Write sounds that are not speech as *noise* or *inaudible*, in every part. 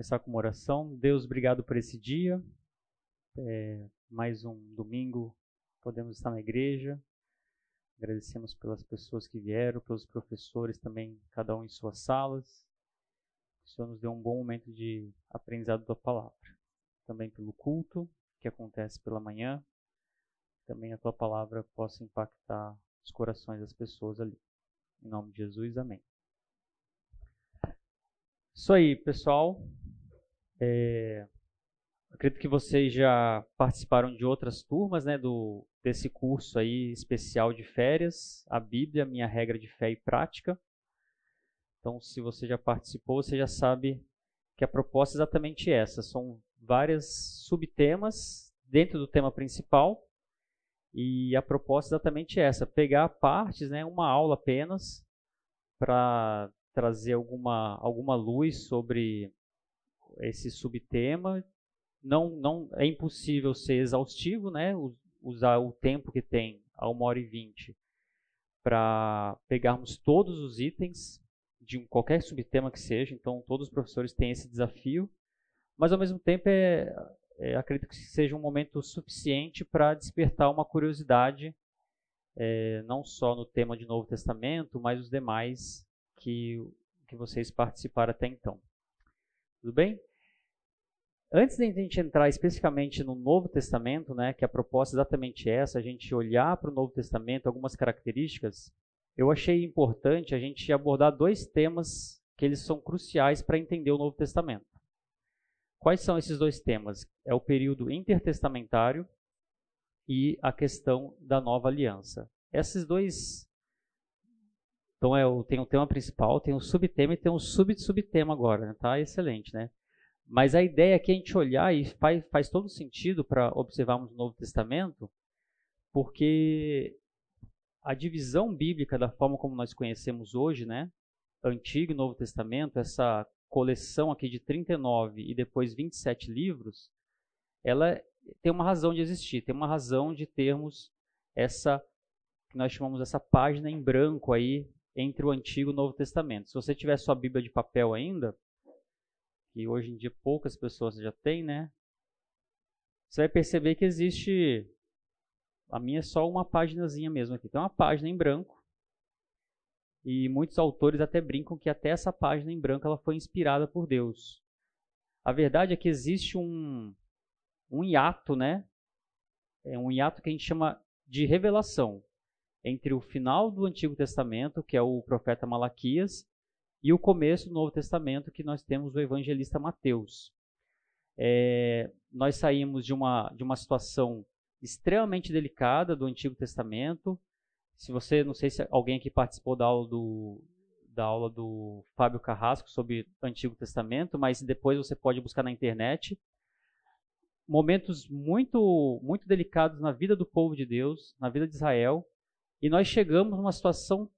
começar com uma oração. Deus, obrigado por esse dia. É, mais um domingo podemos estar na igreja. Agradecemos pelas pessoas que vieram, pelos professores também, cada um em suas salas. O Senhor nos deu um bom momento de aprendizado da palavra. Também pelo culto que acontece pela manhã. Também a tua palavra possa impactar os corações das pessoas ali. Em nome de Jesus, amém. Isso aí, pessoal. É, acredito que vocês já participaram de outras turmas, né, do desse curso aí especial de férias, a Bíblia, minha regra de fé e prática. Então, se você já participou, você já sabe que a proposta é exatamente essa. São várias subtemas dentro do tema principal. E a proposta é exatamente essa: pegar partes, né, uma aula apenas, para trazer alguma, alguma luz sobre esse subtema. Não, não é impossível ser exaustivo, né? Usar o tempo que tem, a uma hora e vinte, para pegarmos todos os itens de qualquer subtema que seja. Então, todos os professores têm esse desafio, mas ao mesmo tempo é, é acredito que seja um momento suficiente para despertar uma curiosidade, é, não só no tema de Novo Testamento, mas os demais que, que vocês participaram até então. Tudo bem? Antes de a gente entrar especificamente no Novo Testamento, né, que a proposta é exatamente essa, a gente olhar para o Novo Testamento, algumas características, eu achei importante a gente abordar dois temas que eles são cruciais para entender o Novo Testamento. Quais são esses dois temas? É o período intertestamentário e a questão da nova aliança. Esses dois então é, tem o tema principal, tem o subtema e tem um sub-subtema agora, né? tá? Excelente, né? Mas a ideia é que a gente olhar e faz, faz todo sentido para observarmos o Novo Testamento, porque a divisão bíblica da forma como nós conhecemos hoje, né? Antigo e Novo Testamento, essa coleção aqui de 39 e depois 27 livros, ela tem uma razão de existir, tem uma razão de termos essa que nós chamamos essa página em branco aí entre o Antigo e o Novo Testamento. Se você tiver sua Bíblia de papel ainda, que hoje em dia poucas pessoas já têm, né? Você vai perceber que existe. A minha é só uma páginazinha mesmo aqui. Tem uma página em branco. E muitos autores até brincam que até essa página em branco ela foi inspirada por Deus. A verdade é que existe um, um hiato, né? É um hiato que a gente chama de revelação entre o final do Antigo Testamento, que é o profeta Malaquias, e o começo do Novo Testamento, que nós temos o evangelista Mateus. É, nós saímos de uma, de uma situação extremamente delicada do Antigo Testamento. Se você, não sei se alguém aqui participou da aula do, da aula do Fábio Carrasco sobre Antigo Testamento, mas depois você pode buscar na internet. Momentos muito, muito delicados na vida do povo de Deus, na vida de Israel, e nós chegamos numa situação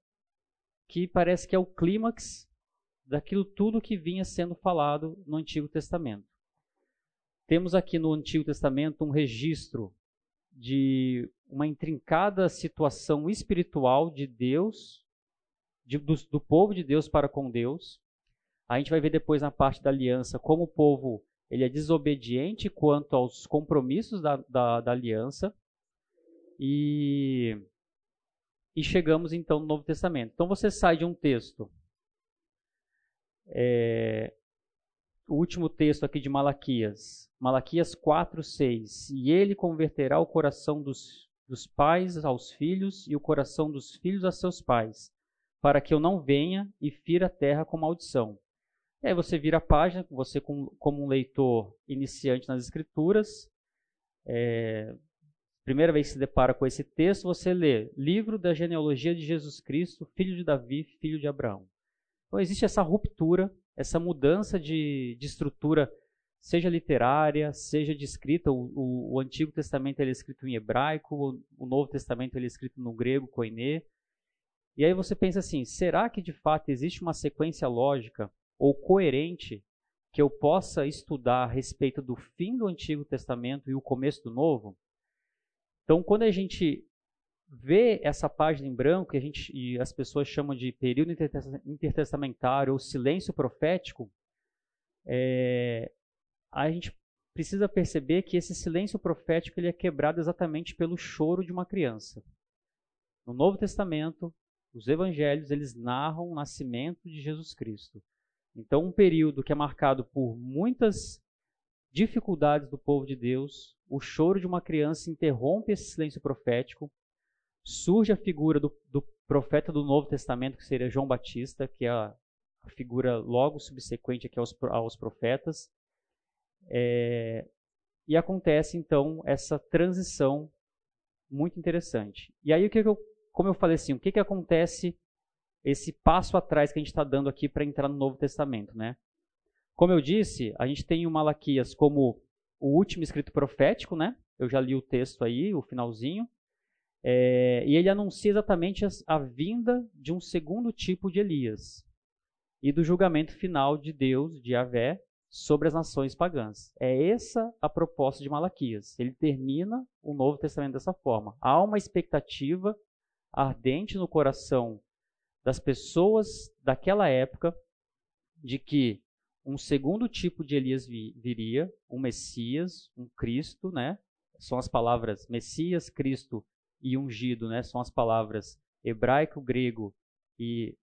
que parece que é o clímax daquilo tudo que vinha sendo falado no Antigo Testamento. Temos aqui no Antigo Testamento um registro de uma intrincada situação espiritual de Deus, de, do, do, povo de Deus para com Deus. A gente vai ver depois na parte da aliança como o povo ele é desobediente quanto aos compromissos da, da, da aliança. E e chegamos então no Novo Testamento. Então você sai de um texto, é, o último texto aqui de Malaquias, Malaquias 4, 6. E ele converterá o coração dos, dos pais aos filhos e o coração dos filhos a seus pais, para que eu não venha e fira a terra com maldição. E aí você vira a página, você como um leitor iniciante nas escrituras, é, primeira vez que se depara com esse texto, você lê Livro da genealogia de Jesus Cristo, filho de Davi, filho de Abraão. Então existe essa ruptura, essa mudança de, de estrutura, seja literária, seja de escrita. O, o, o Antigo Testamento é escrito em hebraico, o, o Novo Testamento é escrito no grego, koiné. E aí você pensa assim, será que de fato existe uma sequência lógica ou coerente que eu possa estudar a respeito do fim do Antigo Testamento e o começo do Novo? Então, quando a gente vê essa página em branco, que a gente, e as pessoas chamam de período intertestamentário ou silêncio profético, é, a gente precisa perceber que esse silêncio profético ele é quebrado exatamente pelo choro de uma criança. No Novo Testamento, os evangelhos eles narram o nascimento de Jesus Cristo. Então, um período que é marcado por muitas dificuldades do povo de Deus, o choro de uma criança interrompe esse silêncio profético, surge a figura do, do profeta do Novo Testamento, que seria João Batista, que é a, a figura logo subsequente aqui aos, aos profetas, é, e acontece então essa transição muito interessante. E aí o que, eu, como eu falei assim, o que, que acontece esse passo atrás que a gente está dando aqui para entrar no Novo Testamento, né? Como eu disse, a gente tem o Malaquias como o último escrito profético, né? Eu já li o texto aí, o finalzinho. É, e ele anuncia exatamente a, vinda de um segundo tipo de Elias e do julgamento final de Deus, de Yahvé, sobre as nações pagãs. É essa a proposta de Malaquias. Ele termina o Novo Testamento dessa forma. Há uma expectativa ardente no coração das pessoas daquela época de que um segundo tipo de Elias viria, um Messias, um Cristo, né? São as palavras Messias, Cristo e ungido, né? São as palavras hebraico, grego e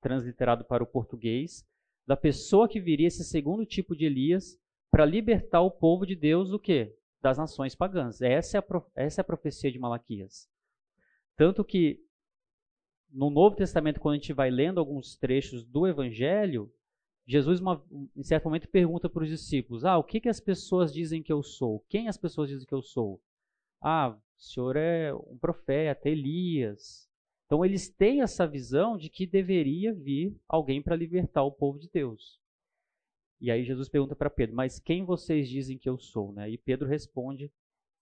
transliterado para o português da pessoa que viria esse segundo tipo de Elias para libertar o povo de Deus do quê? Das nações pagãs. Essa é, a, essa é a profecia de Malaquias. Tanto que no Novo Testamento, quando a gente vai lendo alguns trechos do Evangelho, Jesus, uma, em certo momento, pergunta para os discípulos: Ah, o que, que as pessoas dizem que eu sou? Quem as pessoas dizem que eu sou? Ah, o senhor é um profeta, Elias. Então eles têm essa visão de que deveria vir alguém para libertar o povo de Deus. E aí Jesus pergunta para Pedro: "Mas quem vocês dizem que eu sou?", né? E Pedro responde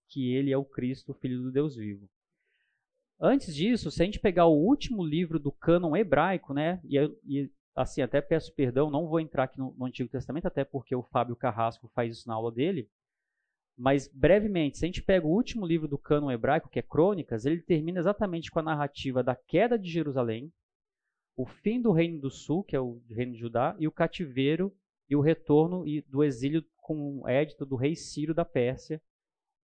que ele é o Cristo, o filho do Deus vivo. Antes disso, se a gente pegar o último livro do cânon hebraico, né? E, e assim, até peço perdão, não vou entrar aqui no, no Antigo Testamento, até porque o Fábio Carrasco faz isso na aula dele. Mas, brevemente, se a gente pega o último livro do cânon hebraico, que é Crônicas, ele termina exatamente com a narrativa da queda de Jerusalém, o fim do Reino do Sul, que é o Reino de Judá, e o cativeiro e o retorno do exílio com o édito do rei Ciro da Pérsia.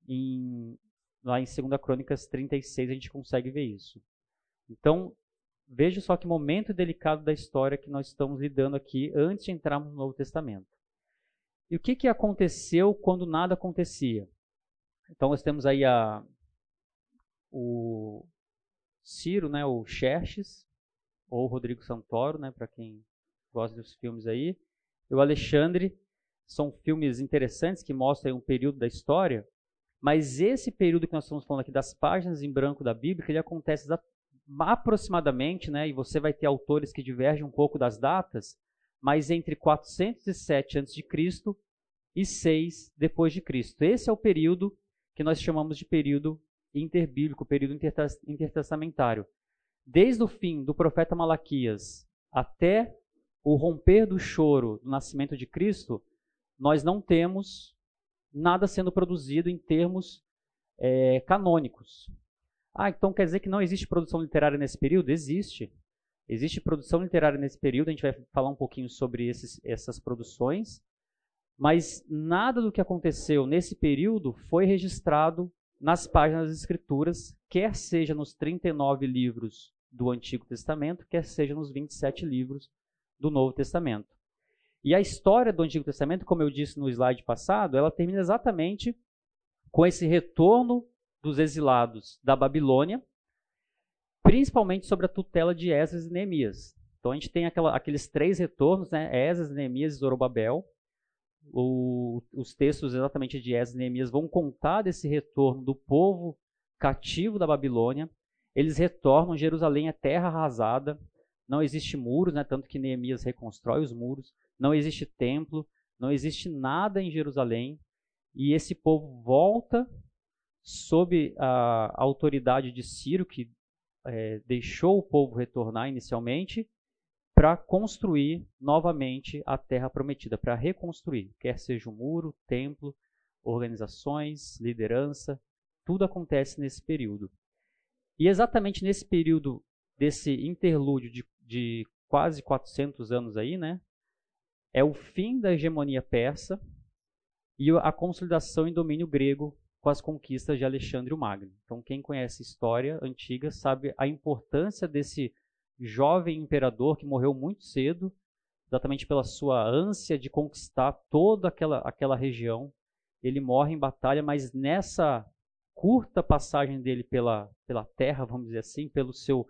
Em, lá em 2 Crônicas 36 a gente consegue ver isso. Então, veja só que momento delicado da história que nós estamos lidando aqui antes de entrarmos no Novo Testamento. E o que, que aconteceu quando nada acontecia? Então nós temos aí a, o Ciro, né, o Xerxes, ou Rodrigo Santoro, né, para quem gosta dos filmes aí, e o Alexandre. São filmes interessantes que mostram um período da história, mas esse período que nós estamos falando aqui das páginas em branco da Bíblia, ele acontece aproximadamente, né, e você vai ter autores que divergem um pouco das datas, mas entre 407 a.C. e 6 depois de Cristo. Esse é o período que nós chamamos de período interbíblico, período intertestamentário. Desde o fim do profeta Malaquias até o romper do choro do nascimento de Cristo, nós não temos nada sendo produzido em termos é, canônicos. Ah, então quer dizer que não existe produção literária nesse período? Existe. Existe produção literária nesse período, a gente vai falar um pouquinho sobre esses, essas produções, mas nada do que aconteceu nesse período foi registrado nas páginas das Escrituras, quer seja nos 39 livros do Antigo Testamento, quer seja nos 27 livros do Novo Testamento. E a história do Antigo Testamento, como eu disse no slide passado, ela termina exatamente com esse retorno dos exilados da Babilônia, principalmente sobre a tutela de Esdras e Neemias. Então a gente tem aquela, aqueles três retornos, né? Esdras, Neemias e Zorobabel. O, os textos exatamente de Esdras e Neemias vão contar desse retorno do povo cativo da Babilônia. Eles retornam, Jerusalém é terra arrasada, não existe muros, né? tanto que Neemias reconstrói os muros, não existe templo, não existe nada em Jerusalém, e esse povo volta sob a autoridade de Ciro, que é, deixou o povo retornar inicialmente para construir novamente a terra prometida, para reconstruir, quer seja o muro, templo, organizações, liderança, tudo acontece nesse período. E exatamente nesse período desse interlúdio de, de quase 400 anos aí, né, é o fim da hegemonia persa e a consolidação em domínio grego com as conquistas de Alexandre o Magno. Então, quem conhece história antiga sabe a importância desse jovem imperador que morreu muito cedo, exatamente pela sua ânsia de conquistar toda aquela, aquela região. Ele morre em batalha, mas nessa curta passagem dele pela, pela terra, vamos dizer assim, pelo seu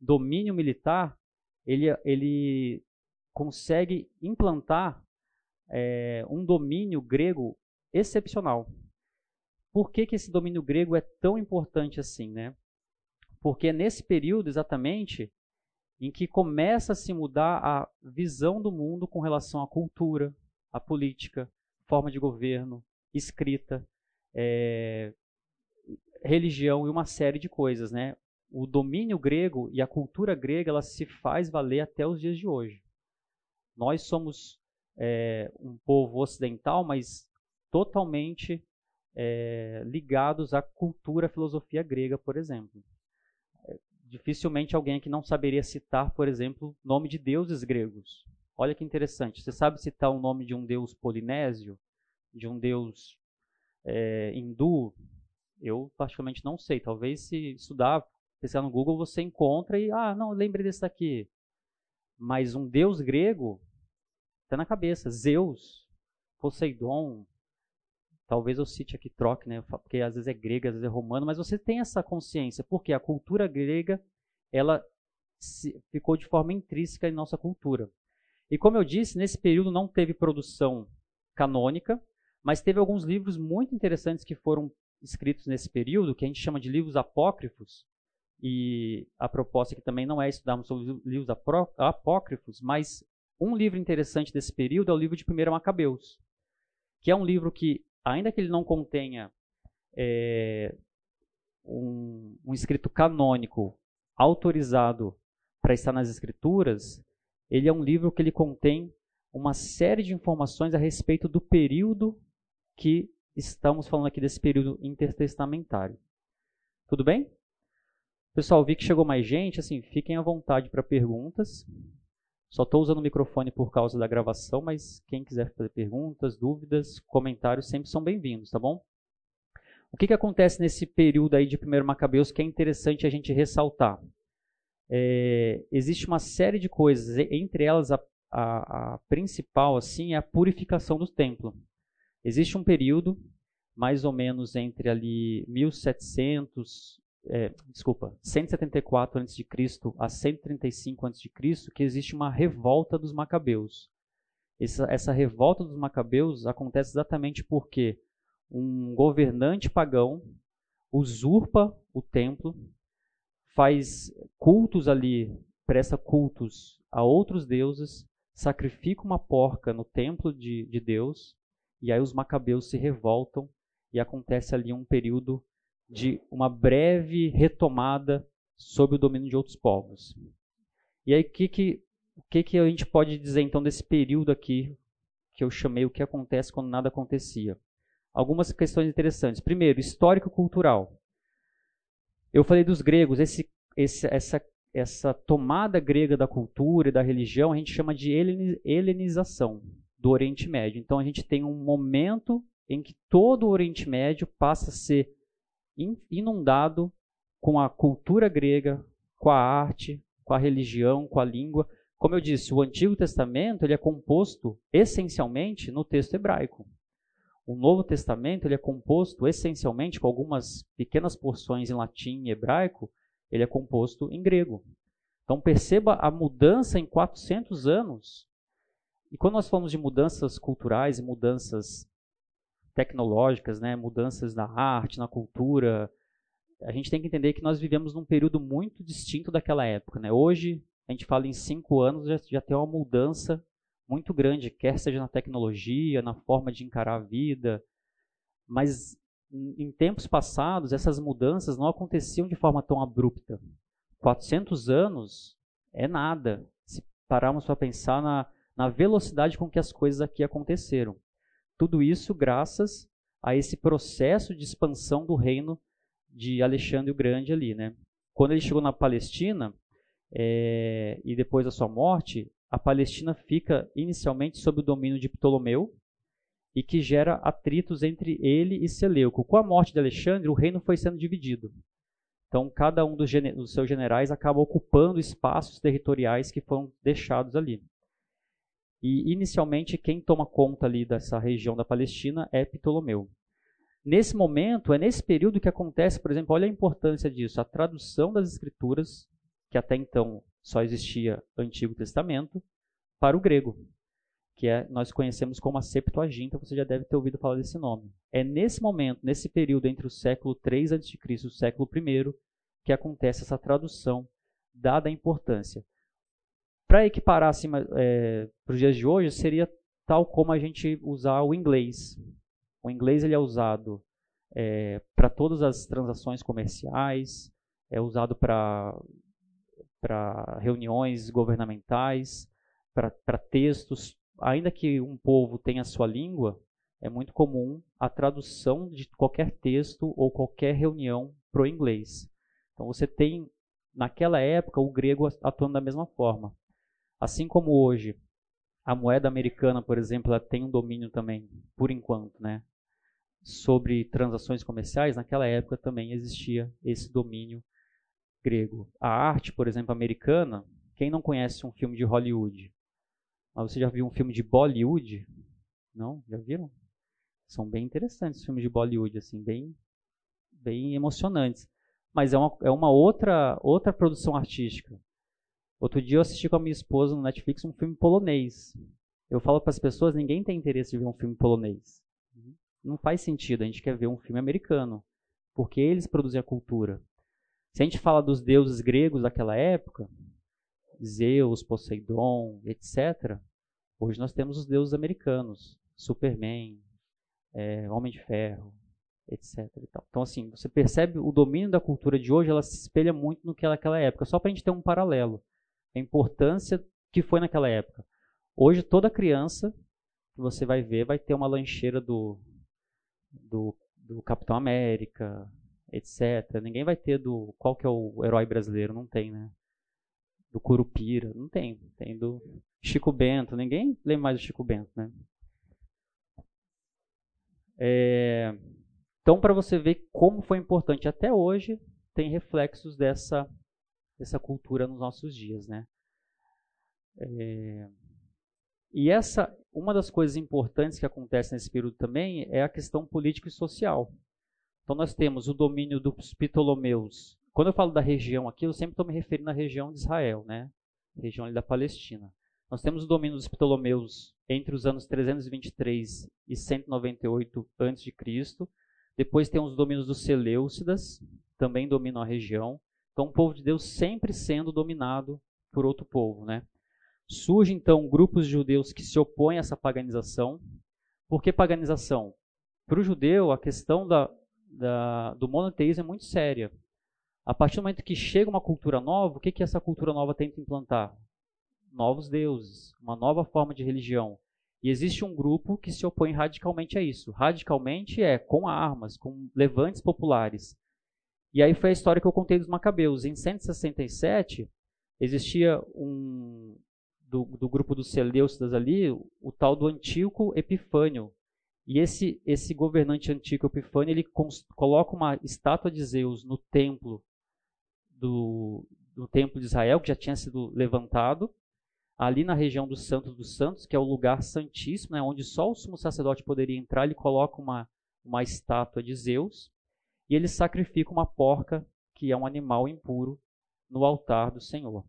domínio militar, ele, ele consegue implantar é, um domínio grego excepcional. Por que, que esse domínio grego é tão importante assim? Né? Porque é nesse período, exatamente, em que começa a se mudar a visão do mundo com relação à cultura, à política, forma de governo, escrita, é, religião e uma série de coisas, né? O domínio grego e a cultura grega ela se faz valer até os dias de hoje. Nós somos é, um povo ocidental, mas totalmente é, ligados à cultura, à filosofia grega, por exemplo. É, dificilmente alguém aqui não saberia citar, por exemplo, nome de deuses gregos. Olha que interessante. Você sabe citar o nome de um deus polinésio, de um deus é, hindu, eu particularmente não sei. Talvez se estudar, pesquisar no Google, você encontra e, ah, não, lembre desse daqui. Mas um deus grego está na cabeça. Zeus, Poseidon, talvez eu cite aqui troque, né? Porque às vezes é grega, às vezes é romano, mas você tem essa consciência, porque a cultura grega, ela ficou de forma intrínseca em nossa cultura. E como eu disse, nesse período não teve produção canônica, mas teve alguns livros muito interessantes que foram escritos nesse período, que a gente chama de livros apócrifos, e a proposta aqui também não é estudarmos sobre livros apócrifos, mas um livro interessante desse período é o livro de 1 Macabeus, que é um livro que, ainda que ele não contenha é, um, um escrito canônico autorizado para estar nas escrituras, ele é um livro que ele contém uma série de informações a respeito do período que estamos falando aqui desse período intertestamentário. Tudo bem? Pessoal, vi que chegou mais gente, assim, fiquem à vontade para perguntas. Só estou usando o microfone por causa da gravação, mas quem quiser fazer perguntas, dúvidas, comentários sempre são bem-vindos, tá bom? O que, que acontece nesse período aí de 1 Macabeus que é interessante a gente ressaltar? É, existe uma série de coisas, entre elas a, a, a principal assim é a purificação do templo. Existe um período, mais ou menos entre ali 1700, é, desculpa, 174 a.C. a 135 a.C., que existe uma revolta dos macabeus. Essa, essa revolta dos macabeus acontece exatamente porque um governante pagão usurpa o templo, faz cultos ali, presta cultos a outros deuses, sacrifica uma porca no templo de, de Deus e aí os macabeus se revoltam e acontece ali um período de uma breve retomada sob o domínio de outros povos. E aí o que, que, que, que a gente pode dizer então desse período aqui que eu chamei o que acontece quando nada acontecia? Algumas questões interessantes. Primeiro, histórico-cultural. Eu falei dos gregos, esse, esse, essa, essa tomada grega da cultura e da religião a gente chama de helenização do Oriente Médio. Então a gente tem um momento em que todo o Oriente Médio passa a ser inundado com a cultura grega, com a arte, com a religião, com a língua. Como eu disse, o Antigo Testamento ele é composto essencialmente no texto hebraico. O Novo Testamento ele é composto essencialmente com algumas pequenas porções em latim e hebraico, ele é composto em grego. Então perceba a mudança em 400 anos e quando nós falamos de mudanças culturais e mudanças tecnológicas, né, mudanças na arte, na cultura, a gente tem que entender que nós vivemos num período muito distinto daquela época. Né? Hoje, a gente fala em cinco anos, já, já tem uma mudança muito grande, quer seja na tecnologia, na forma de encarar a vida, mas em tempos passados, essas mudanças não aconteciam de forma tão abrupta. 400 anos é nada. Se pararmos para pensar na, na velocidade com que as coisas aqui aconteceram. Tudo isso graças a esse processo de expansão do reino de Alexandre o Grande ali, né? Quando ele chegou na Palestina é, e depois da sua morte, a Palestina fica inicialmente sob o domínio de Ptolomeu e que gera atritos entre ele e Seleuco. Com a morte de Alexandre, o reino foi sendo dividido. Então, cada um dos, dos seus generais acaba ocupando espaços territoriais que foram deixados ali. E, inicialmente, quem toma conta ali dessa região da Palestina é Ptolomeu. Nesse momento, é nesse período que acontece, por exemplo, olha a importância disso, a tradução das escrituras, que até então só existia Antigo Testamento, para o grego, que é, nós conhecemos como a Septuaginta, você já deve ter ouvido falar desse nome. É nesse momento, nesse período entre o século 3 a.C. e o século I, que acontece essa tradução, dada a importância. Para equiparar assim, é, para os dias de hoje, seria tal como a gente usar o inglês. O inglês ele é usado é, para todas as transações comerciais, é usado para reuniões governamentais, para textos. Ainda que um povo tenha a sua língua, é muito comum a tradução de qualquer texto ou qualquer reunião para o inglês. Então você tem, naquela época, o grego atuando da mesma forma. Assim como hoje, a moeda americana, por exemplo, ela tem um domínio também, por enquanto, né, sobre transações comerciais, naquela época também existia esse domínio grego. A arte, por exemplo, americana, quem não conhece um filme de Hollywood? Mas você já viu um filme de Bollywood? Não? Já viram? São bem interessantes os filmes de Bollywood, assim, bem, bem emocionantes. Mas é uma, é uma outra, outra produção artística. Outro dia eu assisti com a minha esposa no Netflix um filme polonês. Eu falo para as pessoas, ninguém tem interesse em ver um filme polonês não faz sentido. A gente quer ver um filme americano, porque eles produzem a cultura. Se a gente fala dos deuses gregos daquela época, Zeus, Poseidon, etc., hoje nós temos os deuses americanos, Superman, é, Homem de Ferro, etc. Então, assim, você percebe o domínio da cultura de hoje, ela se espelha muito no que era naquela época, só para a gente ter um paralelo. A importância que foi naquela época. Hoje, toda criança que você vai ver vai ter uma lancheira do, do, do Capitão América, etc. Ninguém vai ter do. Qual que é o herói brasileiro? Não tem, né? Do Curupira, não tem. Tem do Chico Bento. Ninguém lembra mais do Chico Bento, né? É, então, para você ver como foi importante até hoje, tem reflexos dessa, dessa cultura nos nossos dias, né? É, e essa, uma das coisas importantes que acontece nesse período também é a questão política e social. Então nós temos o domínio dos Ptolomeus. Quando eu falo da região aqui, eu sempre estou me referindo à região de Israel, né? Região da Palestina. Nós temos o domínio dos Ptolomeus entre os anos 323 e 198 a.C. Depois temos os domínios dos Seleucidas, também dominam a região. Então o povo de Deus sempre sendo dominado por outro povo, né? Surge então grupos de judeus que se opõem a essa paganização. Por que paganização? Para o judeu, a questão da, da, do monoteísmo é muito séria. A partir do momento que chega uma cultura nova, o que, que essa cultura nova tenta implantar? Novos deuses, uma nova forma de religião. E existe um grupo que se opõe radicalmente a isso. Radicalmente é com armas, com levantes populares. E aí foi a história que eu contei dos Macabeus. Em 167, existia um, do, do grupo dos Seleucidas ali, o tal do Antíoco Epifânio. E esse, esse governante Antíoco Epifânio, ele coloca uma estátua de Zeus no templo do, do templo de Israel, que já tinha sido levantado, ali na região do Santo dos Santos, que é o lugar santíssimo, né, onde só o sumo sacerdote poderia entrar, ele coloca uma, uma estátua de Zeus, e ele sacrifica uma porca, que é um animal impuro, no altar do Senhor.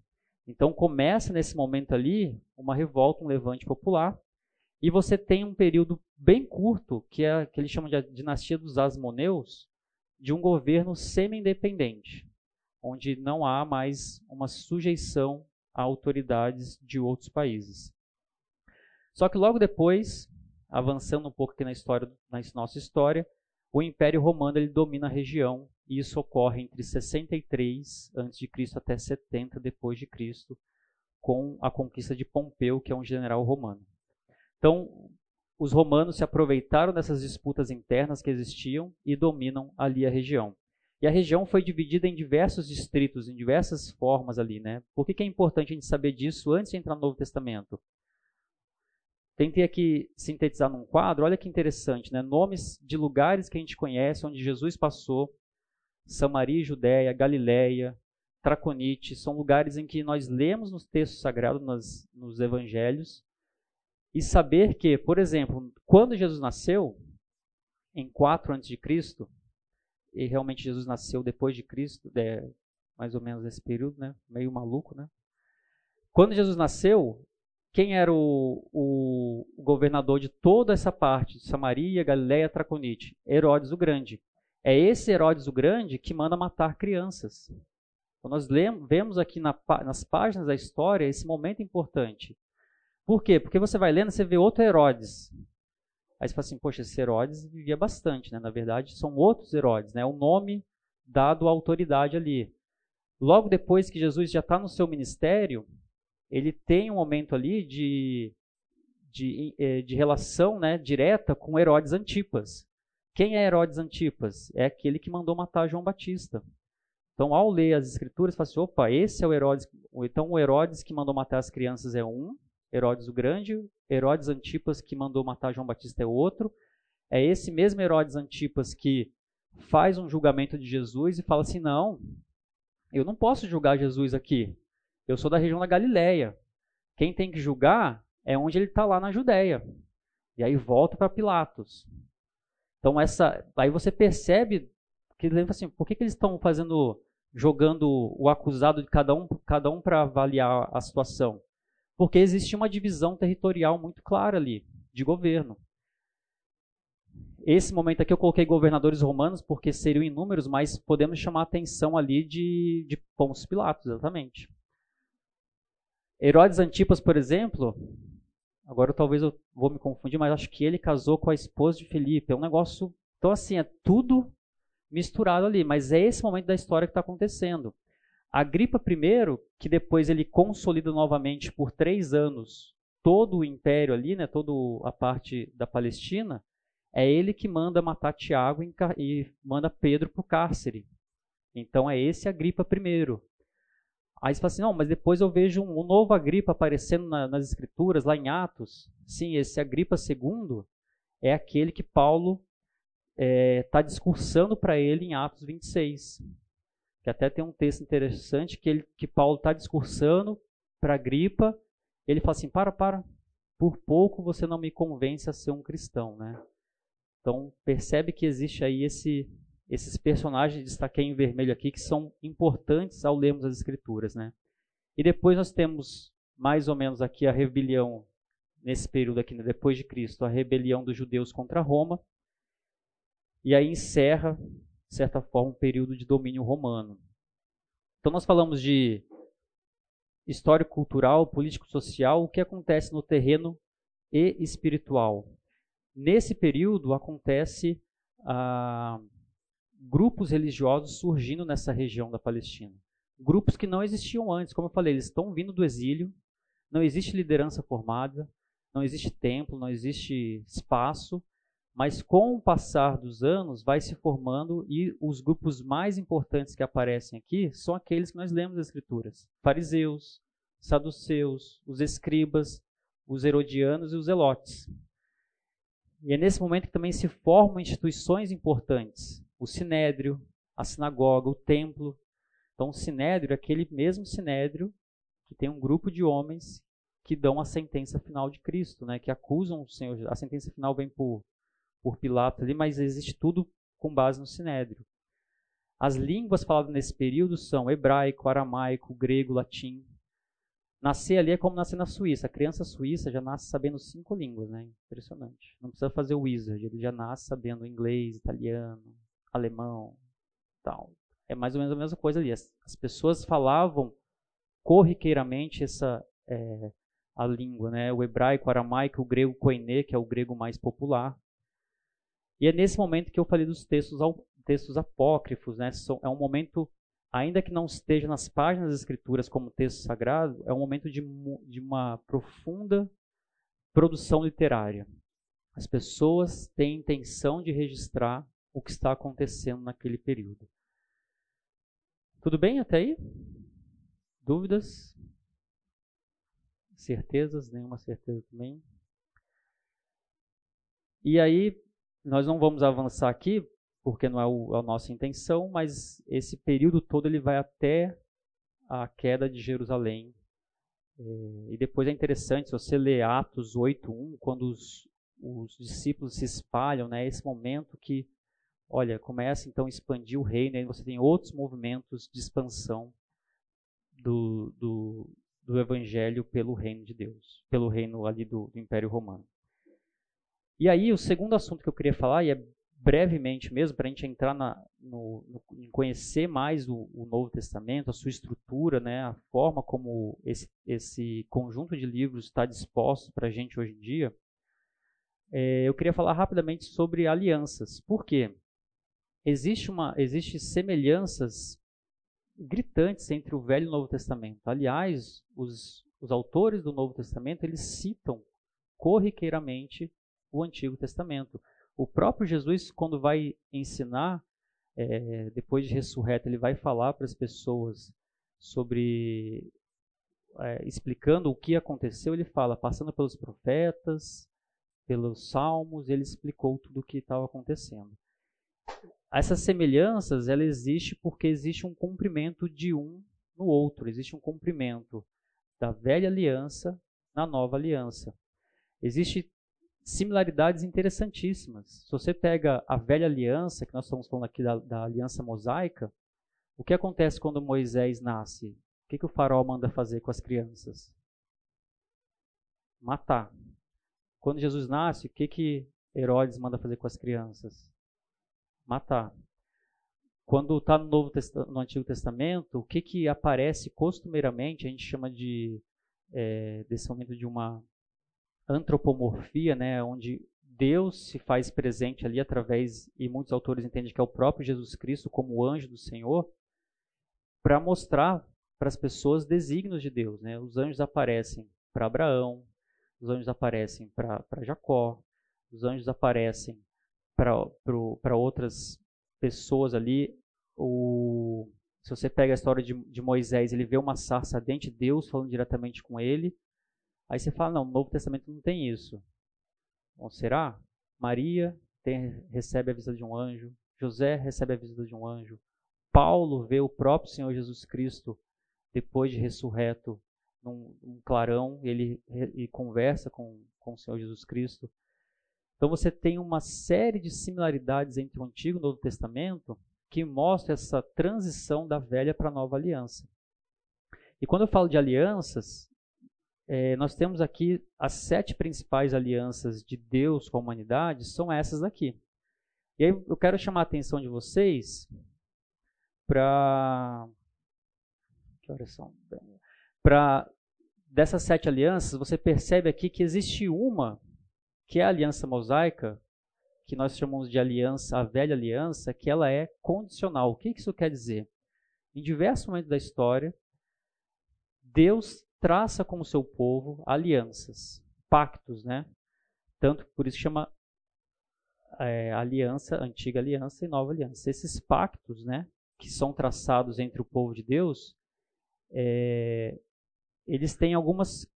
Então começa nesse momento ali uma revolta, um levante popular, e você tem um período bem curto, que é que eles chamam de dinastia dos Asmoneus, de um governo semi-independente, onde não há mais uma sujeição a autoridades de outros países. Só que logo depois, avançando um pouco aqui na história, na nossa história, o Império Romano ele domina a região e isso ocorre entre 63 a.C. até 70 depois de Cristo, com a conquista de Pompeu, que é um general romano. Então, os romanos se aproveitaram dessas disputas internas que existiam e dominam ali a região. E a região foi dividida em diversos distritos, em diversas formas ali, né? Por que, que é importante a gente saber disso antes de entrar no Novo Testamento? Tentei aqui sintetizar num quadro, olha que interessante, né? Nomes de lugares que a gente conhece, onde Jesus passou, Samaria, Judéia, Galiléia, Traconite, são lugares em que nós lemos nos textos sagrados, nas, nos evangelhos, e saber que, por exemplo, quando Jesus nasceu, em 4 a.C., e realmente Jesus nasceu depois de Cristo, é, mais ou menos nesse período, né? meio maluco. Né? Quando Jesus nasceu, quem era o, o, governador de toda essa parte, de Samaria, Galiléia, Traconite? Herodes o Grande. É esse Herodes o Grande que manda matar crianças. Então nós lemos, vemos aqui na, nas páginas da história esse momento importante. Por quê? Porque você vai lendo, você vê outro Herodes. Aí você fala assim, poxa, esse Herodes vivia bastante, né? Na verdade, são outros Herodes, né? O nome dado à autoridade ali. Logo depois que Jesus já está no seu ministério, ele tem um momento ali de, de, eh, de relação né, direta com Herodes Antipas. Quem é Herodes Antipas? É aquele que mandou matar João Batista. Então, ao ler as escrituras, fala assim, opa, esse é o Herodes. Então, o Herodes que mandou matar as crianças é um, Herodes o Grande, Herodes Antipas que mandou matar João Batista é outro. É esse mesmo Herodes Antipas que faz um julgamento de Jesus e fala assim: não, eu não posso julgar Jesus aqui. Eu sou da região da Galileia. Quem tem que julgar é onde ele está lá na Judéia. E aí volta para Pilatos. Então essa, aí você percebe que lembra assim, por que, que eles estão fazendo, jogando o acusado de cada um, cada um para avaliar a situação? Porque existia uma divisão territorial muito clara ali, de governo. Esse momento aqui eu coloquei governadores romanos porque seriam inúmeros, mas podemos chamar a atenção ali de, de Pôncio Pilatos, exatamente. Herodes Antipas, por exemplo, agora talvez eu vou me confundir, mas acho que ele casou com a esposa de Felipe. É um negócio. Então, assim, é tudo misturado ali, mas é esse momento da história que está acontecendo. Agripa I, que depois ele consolida novamente por três anos todo o império ali, né, toda a parte da Palestina, é ele que manda matar Tiago e manda Pedro para o cárcere. Então é esse Agripa I. Aí você fala assim, não, mas depois eu vejo um, novo Agripa aparecendo na, nas escrituras, lá em Atos. Sim, esse Agripa II é aquele que Paulo está é, tá discursando para ele em Atos 26 que até tem um texto interessante que, ele, que Paulo está discursando para Gripa. Ele fala assim: para, para, por pouco você não me convence a ser um cristão, né? Então percebe que existe aí esse, esses personagens destaquei em vermelho aqui que são importantes ao lermos as escrituras, né? E depois nós temos mais ou menos aqui a rebelião nesse período aqui, né, depois de Cristo, a rebelião dos judeus contra Roma. E aí encerra de certa forma, um período de domínio romano. Então, nós falamos de história cultural, político-social, o que acontece no terreno e espiritual. Nesse período, acontece ah, grupos religiosos surgindo nessa região da Palestina. Grupos que não existiam antes, como eu falei, eles estão vindo do exílio, não existe liderança formada, não existe templo, não existe espaço, mas com o passar dos anos vai se formando e os grupos mais importantes que aparecem aqui são aqueles que nós lemos das escrituras: fariseus, saduceus, os escribas, os herodianos e os zelotes. E é nesse momento que também se formam instituições importantes: o sinédrio, a sinagoga, o templo. Então, o sinédrio é aquele mesmo sinédrio que tem um grupo de homens que dão a sentença final de Cristo, né? Que acusam o Senhor. A sentença final vem por por Pilatos ali, mas existe tudo com base no Sinédrio. As línguas faladas nesse período são hebraico, aramaico, grego, latim. Nascer ali é como nascer na Suíça. A criança suíça já nasce sabendo cinco línguas, né? Impressionante. Não precisa fazer o wizard, ele já nasce sabendo inglês, italiano, alemão, tal. É mais ou menos a mesma coisa ali. As, as pessoas falavam corriqueiramente essa é, a língua, né? O hebraico, o aramaico, o grego koiné, que é o grego mais popular. E é nesse momento que eu falei dos textos, textos apócrifos, né? É um momento, ainda que não esteja nas páginas das escrituras como texto sagrado, é um momento de, de uma profunda produção literária. As pessoas têm intenção de registrar o que está acontecendo naquele período. Tudo bem até aí? Dúvidas? Certezas? Nenhuma certeza também. E aí, nós não vamos avançar aqui, porque não é, o, é a nossa intenção, mas esse período todo ele vai até a queda de Jerusalém. É, e depois é interessante, se você ler Atos 8.1, quando os, os discípulos se espalham, né, esse momento que, olha, começa então a expandir o reino, aí você tem outros movimentos de expansão do, do, do evangelho pelo reino de Deus, pelo reino ali do, do Império Romano. E aí, o segundo assunto que eu queria falar, e é brevemente mesmo, para a gente entrar na, no, no, em conhecer mais o, o, Novo Testamento, a sua estrutura, né, a forma como esse, esse conjunto de livros está disposto para a gente hoje em dia, é, eu queria falar rapidamente sobre alianças. Por quê? Existe, uma, existe semelhanças gritantes entre o Velho e o Novo Testamento. Aliás, os, os autores do Novo Testamento, eles citam corriqueiramente o Antigo Testamento. O próprio Jesus, quando vai ensinar, é, depois de ressurreto, ele vai falar para as pessoas sobre. É, explicando o que aconteceu, ele fala, passando pelos profetas, pelos salmos, ele explicou tudo o que estava acontecendo. Essas semelhanças, ela existe porque existe um cumprimento de um no outro, existe um cumprimento da velha aliança na nova aliança. Existe similaridades interessantíssimas. Se você pega a velha aliança, que nós estamos falando aqui da, da aliança mosaica, o que acontece quando Moisés nasce? O que, que o faraó manda fazer com as crianças? Matar. Quando Jesus nasce, o que, que Herodes manda fazer com as crianças? Matar. Quando está no, Novo no Antigo Testamento, o que, que aparece costumeiramente, a gente chama de, é, desse momento de uma antropomorfia, né, onde Deus se faz presente ali através, e muitos autores entendem que é o próprio Jesus Cristo como o anjo do Senhor, para mostrar para as pessoas desígnios de Deus. Né? Os anjos aparecem para Abraão, os anjos aparecem para Jacó, os anjos aparecem para outras pessoas ali. O, se você pega a história de, de Moisés, ele vê uma sarça dente, Deus falando diretamente com ele, Aí você fala, não, no Novo Testamento não tem isso. Bom, será? Maria tem, recebe a visita de um anjo, José recebe a visita de um anjo, Paulo vê o próprio Senhor Jesus Cristo depois de ressurreto num, num clarão, ele e conversa com, com o Senhor Jesus Cristo. Então você tem uma série de similaridades entre o Antigo e o Novo Testamento que mostra essa transição da velha para a nova aliança. E quando eu falo de alianças, é, nós temos aqui as sete principais alianças de Deus com a humanidade, são essas daqui. E aí eu quero chamar a atenção de vocês para. Que horas são? Para. Dessas sete alianças, você percebe aqui que existe uma, que é a aliança mosaica, que nós chamamos de aliança, a velha aliança, que ela é condicional. O que isso quer dizer? Em diversos momentos da história, Deus traça com o seu povo alianças, pactos, né? Tanto por isso chama é, aliança, antiga aliança e nova aliança. Esses pactos, né, que são traçados entre o povo de Deus, é, eles têm algumas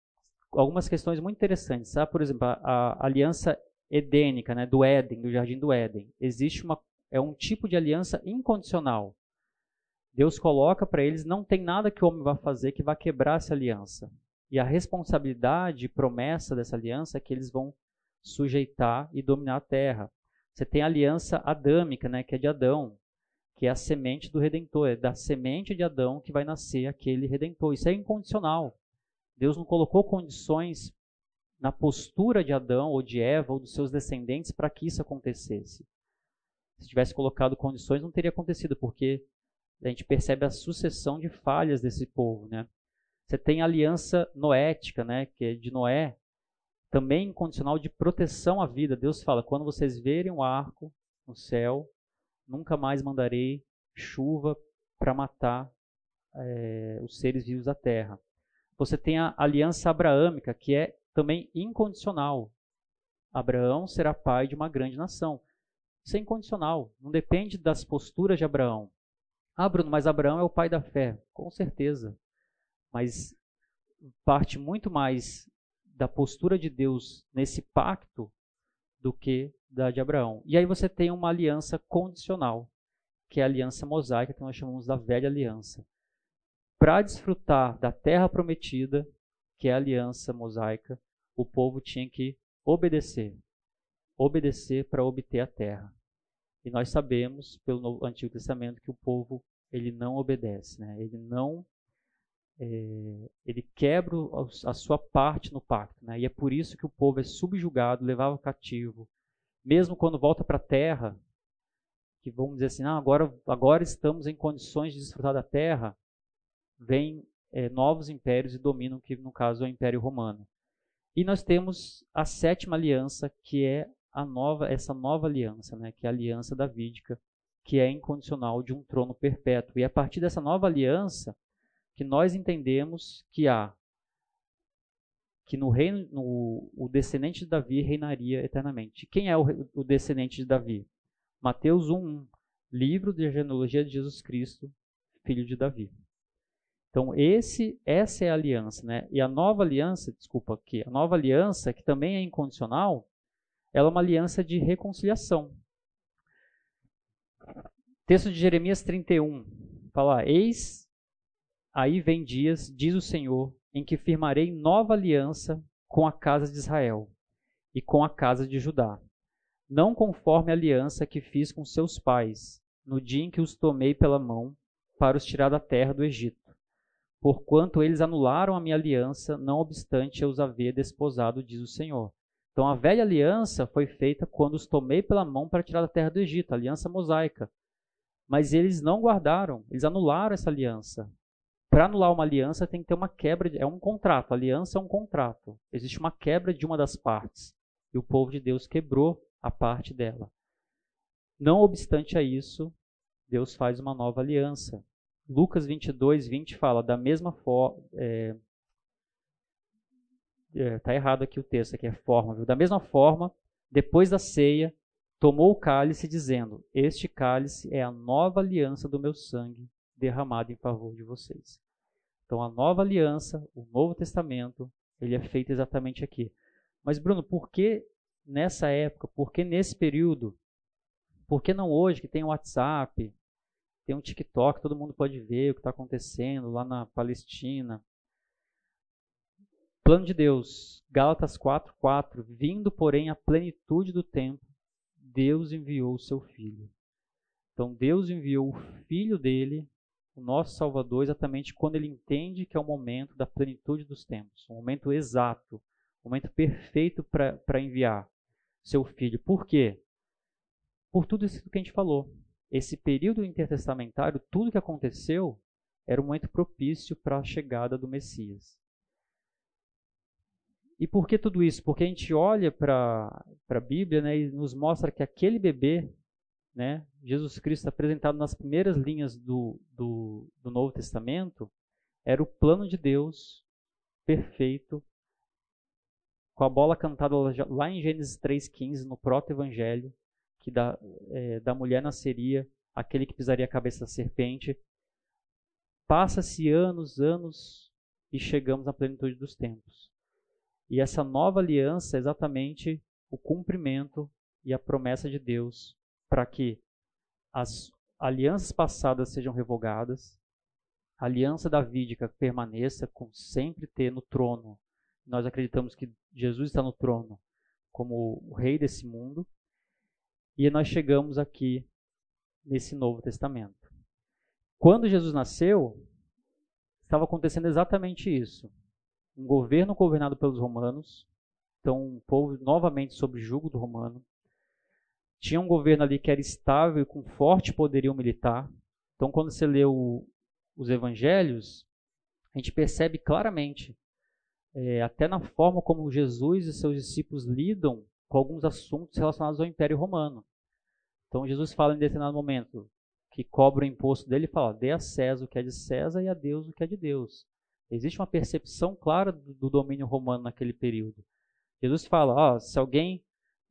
algumas questões muito interessantes. Sabe? Por exemplo, a, a aliança edênica, né, do Éden, do jardim do Éden, existe uma é um tipo de aliança incondicional. Deus coloca para eles, não tem nada que o homem vai fazer que vai quebrar essa aliança. E a responsabilidade e promessa dessa aliança é que eles vão sujeitar e dominar a terra. Você tem a aliança adâmica, né, que é de Adão, que é a semente do redentor, é da semente de Adão que vai nascer aquele redentor. Isso é incondicional. Deus não colocou condições na postura de Adão ou de Eva ou dos seus descendentes para que isso acontecesse. Se tivesse colocado condições, não teria acontecido, porque a gente percebe a sucessão de falhas desse povo, né? Você tem a aliança noética, né, que é de Noé, também incondicional de proteção à vida. Deus fala: quando vocês verem o arco no céu, nunca mais mandarei chuva para matar é, os seres vivos da terra. Você tem a aliança abraâmica, que é também incondicional. Abraão será pai de uma grande nação. Isso é incondicional, não depende das posturas de Abraão. Ah, Bruno, mas Abraão é o pai da fé. Com certeza. Mas parte muito mais da postura de Deus nesse pacto do que da de Abraão. E aí você tem uma aliança condicional, que é a aliança mosaica, que nós chamamos da velha aliança. Para desfrutar da terra prometida, que é a aliança mosaica, o povo tinha que obedecer. Obedecer para obter a terra. E nós sabemos, pelo Antigo Testamento, que o povo ele não obedece, né? ele não é, ele quebra a sua parte no pacto. Né? E é por isso que o povo é subjugado, levado cativo. Mesmo quando volta para a terra, que vamos dizer assim, ah, agora, agora estamos em condições de desfrutar da terra, vem é, novos impérios e dominam, que no caso é o Império Romano. E nós temos a sétima aliança, que é a nova, essa nova aliança, né, que é a aliança davídica, que é incondicional de um trono perpétuo. E é a partir dessa nova aliança que nós entendemos que há que no reino no, o descendente de Davi reinaria eternamente. Quem é o, o descendente de Davi? Mateus 1, livro de genealogia de Jesus Cristo, filho de Davi. Então, esse, essa é a aliança, né? E a nova aliança, desculpa aqui, a nova aliança, que também é incondicional, ela é uma aliança de reconciliação. Texto de Jeremias 31, fala: Eis, aí vem dias, diz o Senhor, em que firmarei nova aliança com a casa de Israel e com a casa de Judá, não conforme a aliança que fiz com seus pais, no dia em que os tomei pela mão para os tirar da terra do Egito porquanto eles anularam a minha aliança, não obstante eu os haver desposado, diz o Senhor. Então a velha aliança foi feita quando os tomei pela mão para tirar da terra do Egito, a aliança mosaica. Mas eles não guardaram, eles anularam essa aliança. Para anular uma aliança tem que ter uma quebra, é um contrato, a aliança é um contrato. Existe uma quebra de uma das partes. E o povo de Deus quebrou a parte dela. Não obstante a isso, Deus faz uma nova aliança. Lucas 22, 20 fala da mesma forma. É, é, tá errado aqui o texto, aqui é forma. Viu? Da mesma forma, depois da ceia, tomou o cálice, dizendo: Este cálice é a nova aliança do meu sangue, derramado em favor de vocês. Então, a nova aliança, o Novo Testamento, ele é feito exatamente aqui. Mas, Bruno, por que nessa época, por que nesse período? Por que não hoje, que tem o WhatsApp, tem um TikTok, todo mundo pode ver o que está acontecendo lá na Palestina. Plano de Deus, Gálatas 4:4, vindo porém à plenitude do tempo, Deus enviou o seu filho. Então Deus enviou o filho dele, o nosso Salvador, exatamente quando ele entende que é o momento da plenitude dos tempos, o momento exato, o momento perfeito para enviar seu filho. Por quê? Por tudo isso que a gente falou esse período intertestamentário, tudo que aconteceu era um momento propício para a chegada do Messias. E por que tudo isso? Porque a gente olha para a Bíblia né, e nos mostra que aquele bebê, né, Jesus Cristo apresentado nas primeiras linhas do, do, do Novo Testamento, era o plano de Deus perfeito, com a bola cantada lá em Gênesis 3,15, no proto-evangelho, que da, é, da mulher nasceria aquele que pisaria a cabeça da serpente. Passa-se anos, anos e chegamos à plenitude dos tempos. E essa nova aliança é exatamente o cumprimento e a promessa de Deus para que as alianças passadas sejam revogadas, a aliança davídica permaneça com sempre ter no trono. Nós acreditamos que Jesus está no trono como o rei desse mundo e nós chegamos aqui nesse Novo Testamento. Quando Jesus nasceu, estava acontecendo exatamente isso. Um governo governado pelos romanos, então um povo novamente sob jugo do romano. Tinha um governo ali que era estável e com forte poderio militar. Então, quando você lê o, os evangelhos, a gente percebe claramente, é, até na forma como Jesus e seus discípulos lidam com alguns assuntos relacionados ao Império Romano. Então Jesus fala em determinado momento que cobra o imposto dele e fala: dê a César o que é de César e a Deus o que é de Deus. Existe uma percepção clara do, do domínio romano naquele período. Jesus fala: se alguém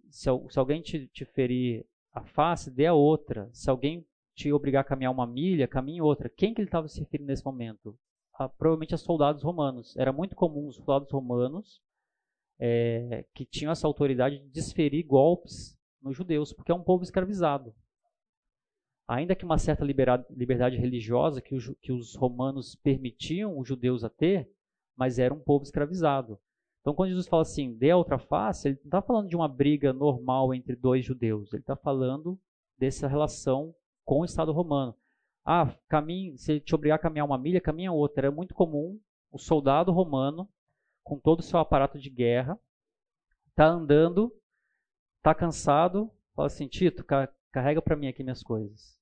se, se alguém te, te ferir a face, dê a outra. Se alguém te obrigar a caminhar uma milha, caminhe outra. Quem que ele estava se referindo nesse momento? A, provavelmente a soldados romanos. Era muito comum os soldados romanos é, que tinham essa autoridade de desferir golpes nos judeus, porque é um povo escravizado. Ainda que uma certa liberdade religiosa que, que os romanos permitiam os judeus a ter, mas era um povo escravizado. Então, quando Jesus fala assim, dê a outra face, ele não está falando de uma briga normal entre dois judeus. Ele está falando dessa relação com o Estado romano. Ah, caminhe, se te obrigar a caminhar uma milha, caminha outra. Era muito comum o soldado romano, com todo o seu aparato de guerra, tá andando, tá cansado, fala assim, Tito, carrega para mim aqui minhas coisas.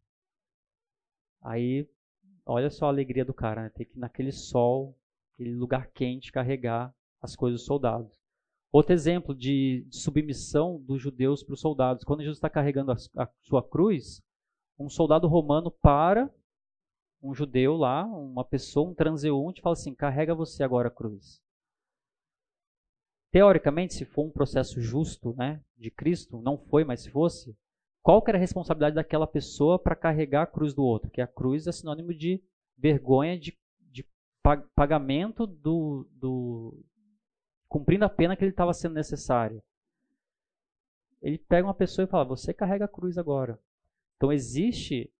Aí, olha só a alegria do cara, né? Ter que naquele sol, aquele lugar quente, carregar as coisas dos soldados. Outro exemplo de, submissão dos judeus para os soldados. Quando Jesus está carregando a, a, sua cruz, um soldado romano para um judeu lá, uma pessoa, um transeunte, fala assim: carrega você agora a cruz. Teoricamente, se for um processo justo né, de Cristo, não foi, mas se fosse, qual que era a responsabilidade daquela pessoa para carregar a cruz do outro? Que a cruz é sinônimo de vergonha, de, de pagamento do, do, cumprindo a pena que ele estava sendo necessário. Ele pega uma pessoa e fala: Você carrega a cruz agora. Então existe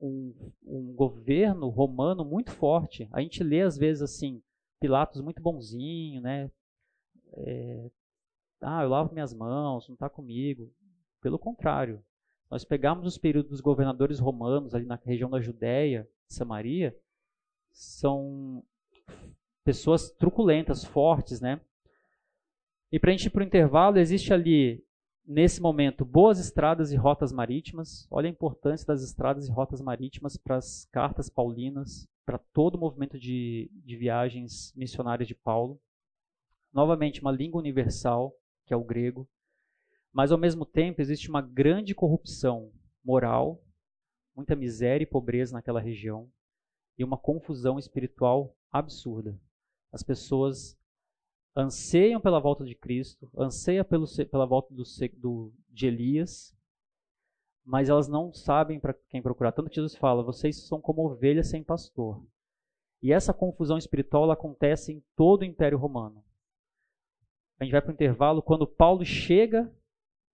um, um governo romano muito forte. A gente lê às vezes assim: Pilatos muito bonzinho, né? É, ah, eu lavo minhas mãos, não está comigo. Pelo contrário, nós pegamos os períodos dos governadores romanos ali na região da Judéia, Samaria, são pessoas truculentas, fortes, né? E para a gente ir para o intervalo, existe ali, nesse momento, boas estradas e rotas marítimas. Olha a importância das estradas e rotas marítimas para as cartas paulinas, para todo o movimento de, de viagens missionárias de Paulo. Novamente, uma língua universal, que é o grego. Mas, ao mesmo tempo, existe uma grande corrupção moral, muita miséria e pobreza naquela região, e uma confusão espiritual absurda. As pessoas anseiam pela volta de Cristo, anseiam pelo, pela volta do, do, de Elias, mas elas não sabem para quem procurar. Tanto que Jesus fala: vocês são como ovelhas sem pastor. E essa confusão espiritual acontece em todo o Império Romano. A gente vai para o intervalo. Quando Paulo chega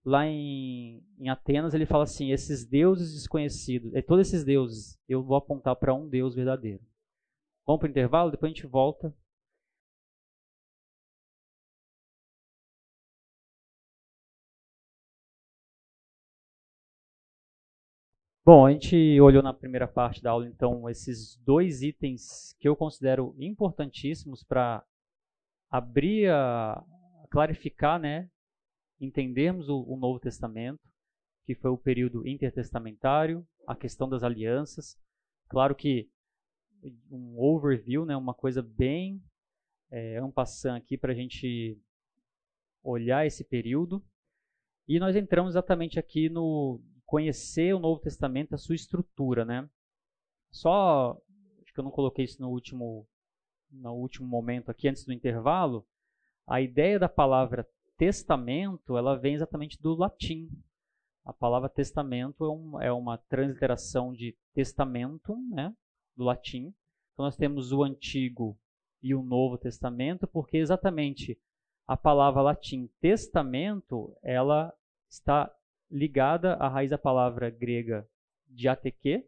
lá em, em, Atenas, ele fala assim: esses deuses desconhecidos, é, todos esses deuses, eu vou apontar para um Deus verdadeiro. Vamos para o intervalo, depois a gente volta Bom, a gente olhou na primeira parte da aula, então, esses dois itens que eu considero importantíssimos para abrir, a, clarificar, né, entendermos o, o Novo Testamento, que foi o período intertestamentário, a questão das alianças. Claro que um overview, né, uma coisa bem é, ampassando aqui para a gente olhar esse período. E nós entramos exatamente aqui no conhecer o Novo Testamento, a sua estrutura, né? Só, acho que eu não coloquei isso no último, no último momento aqui, antes do intervalo, a ideia da palavra testamento, ela vem exatamente do latim. A palavra testamento é, um, é uma transliteração de testamento, né, do latim. Então nós temos o Antigo e o Novo Testamento, porque exatamente a palavra latim testamento, ela está ligada à raiz da palavra grega diateque,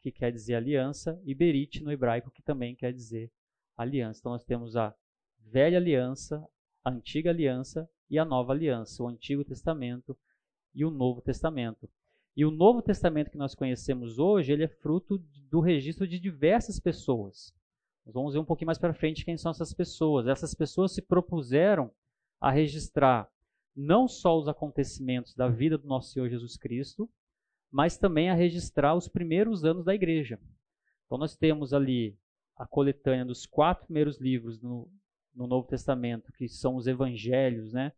que quer dizer aliança, e berit no hebraico, que também quer dizer aliança. Então nós temos a velha aliança, a antiga aliança e a nova aliança, o Antigo Testamento e o Novo Testamento. E o Novo Testamento que nós conhecemos hoje, ele é fruto do registro de diversas pessoas. Nós vamos ver um pouquinho mais para frente quem são essas pessoas. Essas pessoas se propuseram a registrar não só os acontecimentos da vida do nosso Senhor Jesus Cristo, mas também a registrar os primeiros anos da igreja. Então nós temos ali a coletânea dos quatro primeiros livros no, no Novo Testamento, que são os evangelhos, né,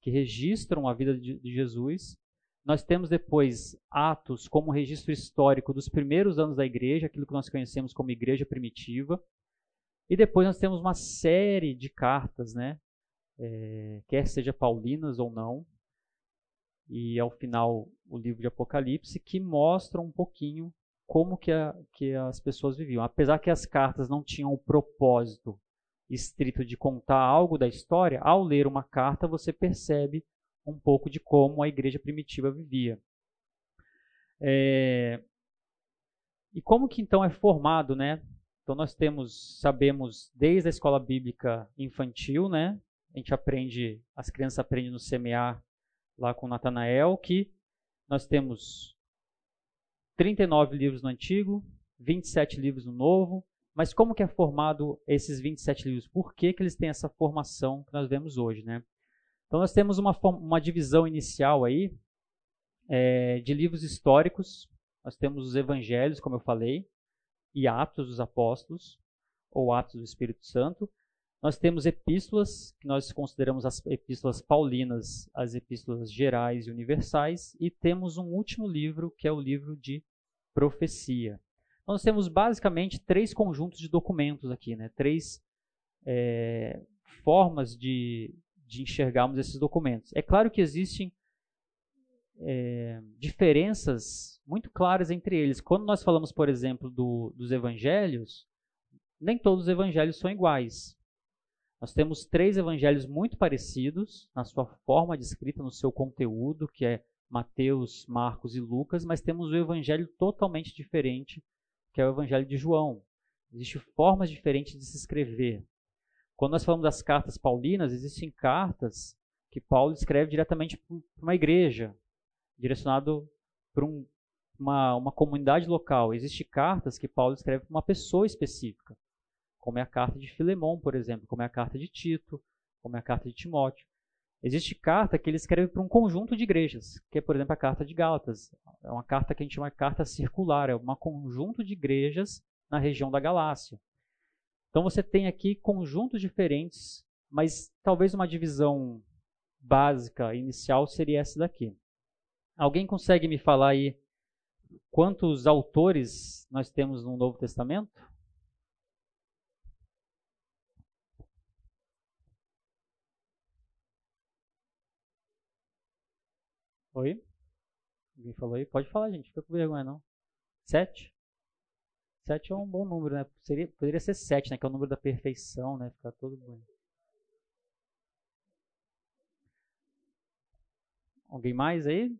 que registram a vida de, Jesus. Nós temos depois Atos como registro histórico dos primeiros anos da igreja, aquilo que nós conhecemos como igreja primitiva. E depois nós temos uma série de cartas, né, é, quer seja paulinas ou não, e ao final o livro de Apocalipse, que mostra um pouquinho como que, a, que as pessoas viviam. Apesar que as cartas não tinham o propósito estrito de contar algo da história, ao ler uma carta você percebe um pouco de como a igreja primitiva vivia. É... E como que então é formado, né? Então nós temos, sabemos desde a escola bíblica infantil, né? A gente aprende, as crianças aprendem no semear lá com Natanael, que nós temos 39 livros no Antigo, 27 livros no Novo, mas como que é formado esses 27 livros? Por que, que eles têm essa formação que nós vemos hoje, né? Então nós temos uma, uma divisão inicial aí é, de livros históricos. Nós temos os evangelhos, como eu falei, e Atos dos Apóstolos, ou Atos do Espírito Santo. Nós temos epístolas, que nós consideramos as epístolas paulinas, as epístolas gerais e universais, e temos um último livro, que é o livro de profecia. Nós temos basicamente três conjuntos de documentos aqui, né? três é, formas de, de enxergarmos esses documentos. É claro que existem é, diferenças muito claras entre eles. Quando nós falamos, por exemplo, do, dos evangelhos, nem todos os evangelhos são iguais. Nós temos três evangelhos muito parecidos na sua forma de escrita, no seu conteúdo, que é Mateus, Marcos e Lucas, mas temos o evangelho totalmente diferente, que é o evangelho de João. Existem formas diferentes de se escrever. Quando nós falamos das cartas paulinas, existem cartas que Paulo escreve diretamente para uma igreja, direcionado para um, uma, uma comunidade local. Existem cartas que Paulo escreve para uma pessoa específica como é a carta de Filemão, por exemplo, como é a carta de Tito, como é a carta de Timóteo. Existe carta que ele escreve para um conjunto de igrejas, que é, por exemplo, a carta de Gálatas. É uma carta que a gente chama de carta circular, é um conjunto de igrejas na região da Galácia. Então você tem aqui conjuntos diferentes, mas talvez uma divisão básica, inicial, seria essa daqui. Alguém consegue me falar aí quantos autores nós temos no Novo Testamento? Oi? Alguém falou aí? Pode falar, gente. Fica com vergonha, não. Sete? Sete é um bom número, né? Seria, poderia ser sete, né? Que é o número da perfeição, né? Ficar todo bom. Alguém mais aí?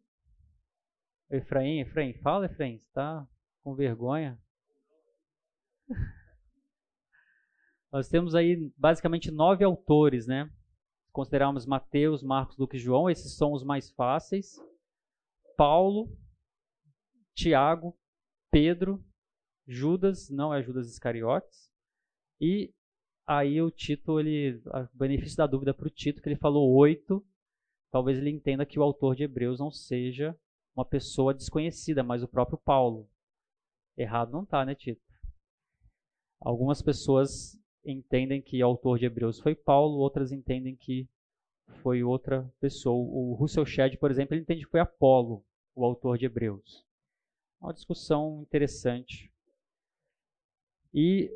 Efraim, Efraim, fala, Efraim. Você tá com vergonha? *laughs* Nós temos aí basicamente nove autores, né? Considerarmos Mateus, Marcos, Lucas e João, esses são os mais fáceis. Paulo, Tiago, Pedro, Judas, não é Judas Iscariotes. E aí o Tito, ele, o benefício da dúvida para o Tito, que ele falou oito, talvez ele entenda que o autor de Hebreus não seja uma pessoa desconhecida, mas o próprio Paulo. Errado não está, né, Tito? Algumas pessoas entendem que o autor de Hebreus foi Paulo, outras entendem que foi outra pessoa. O Russell Shedd, por exemplo, ele entende que foi Apolo, o autor de Hebreus. Uma discussão interessante. E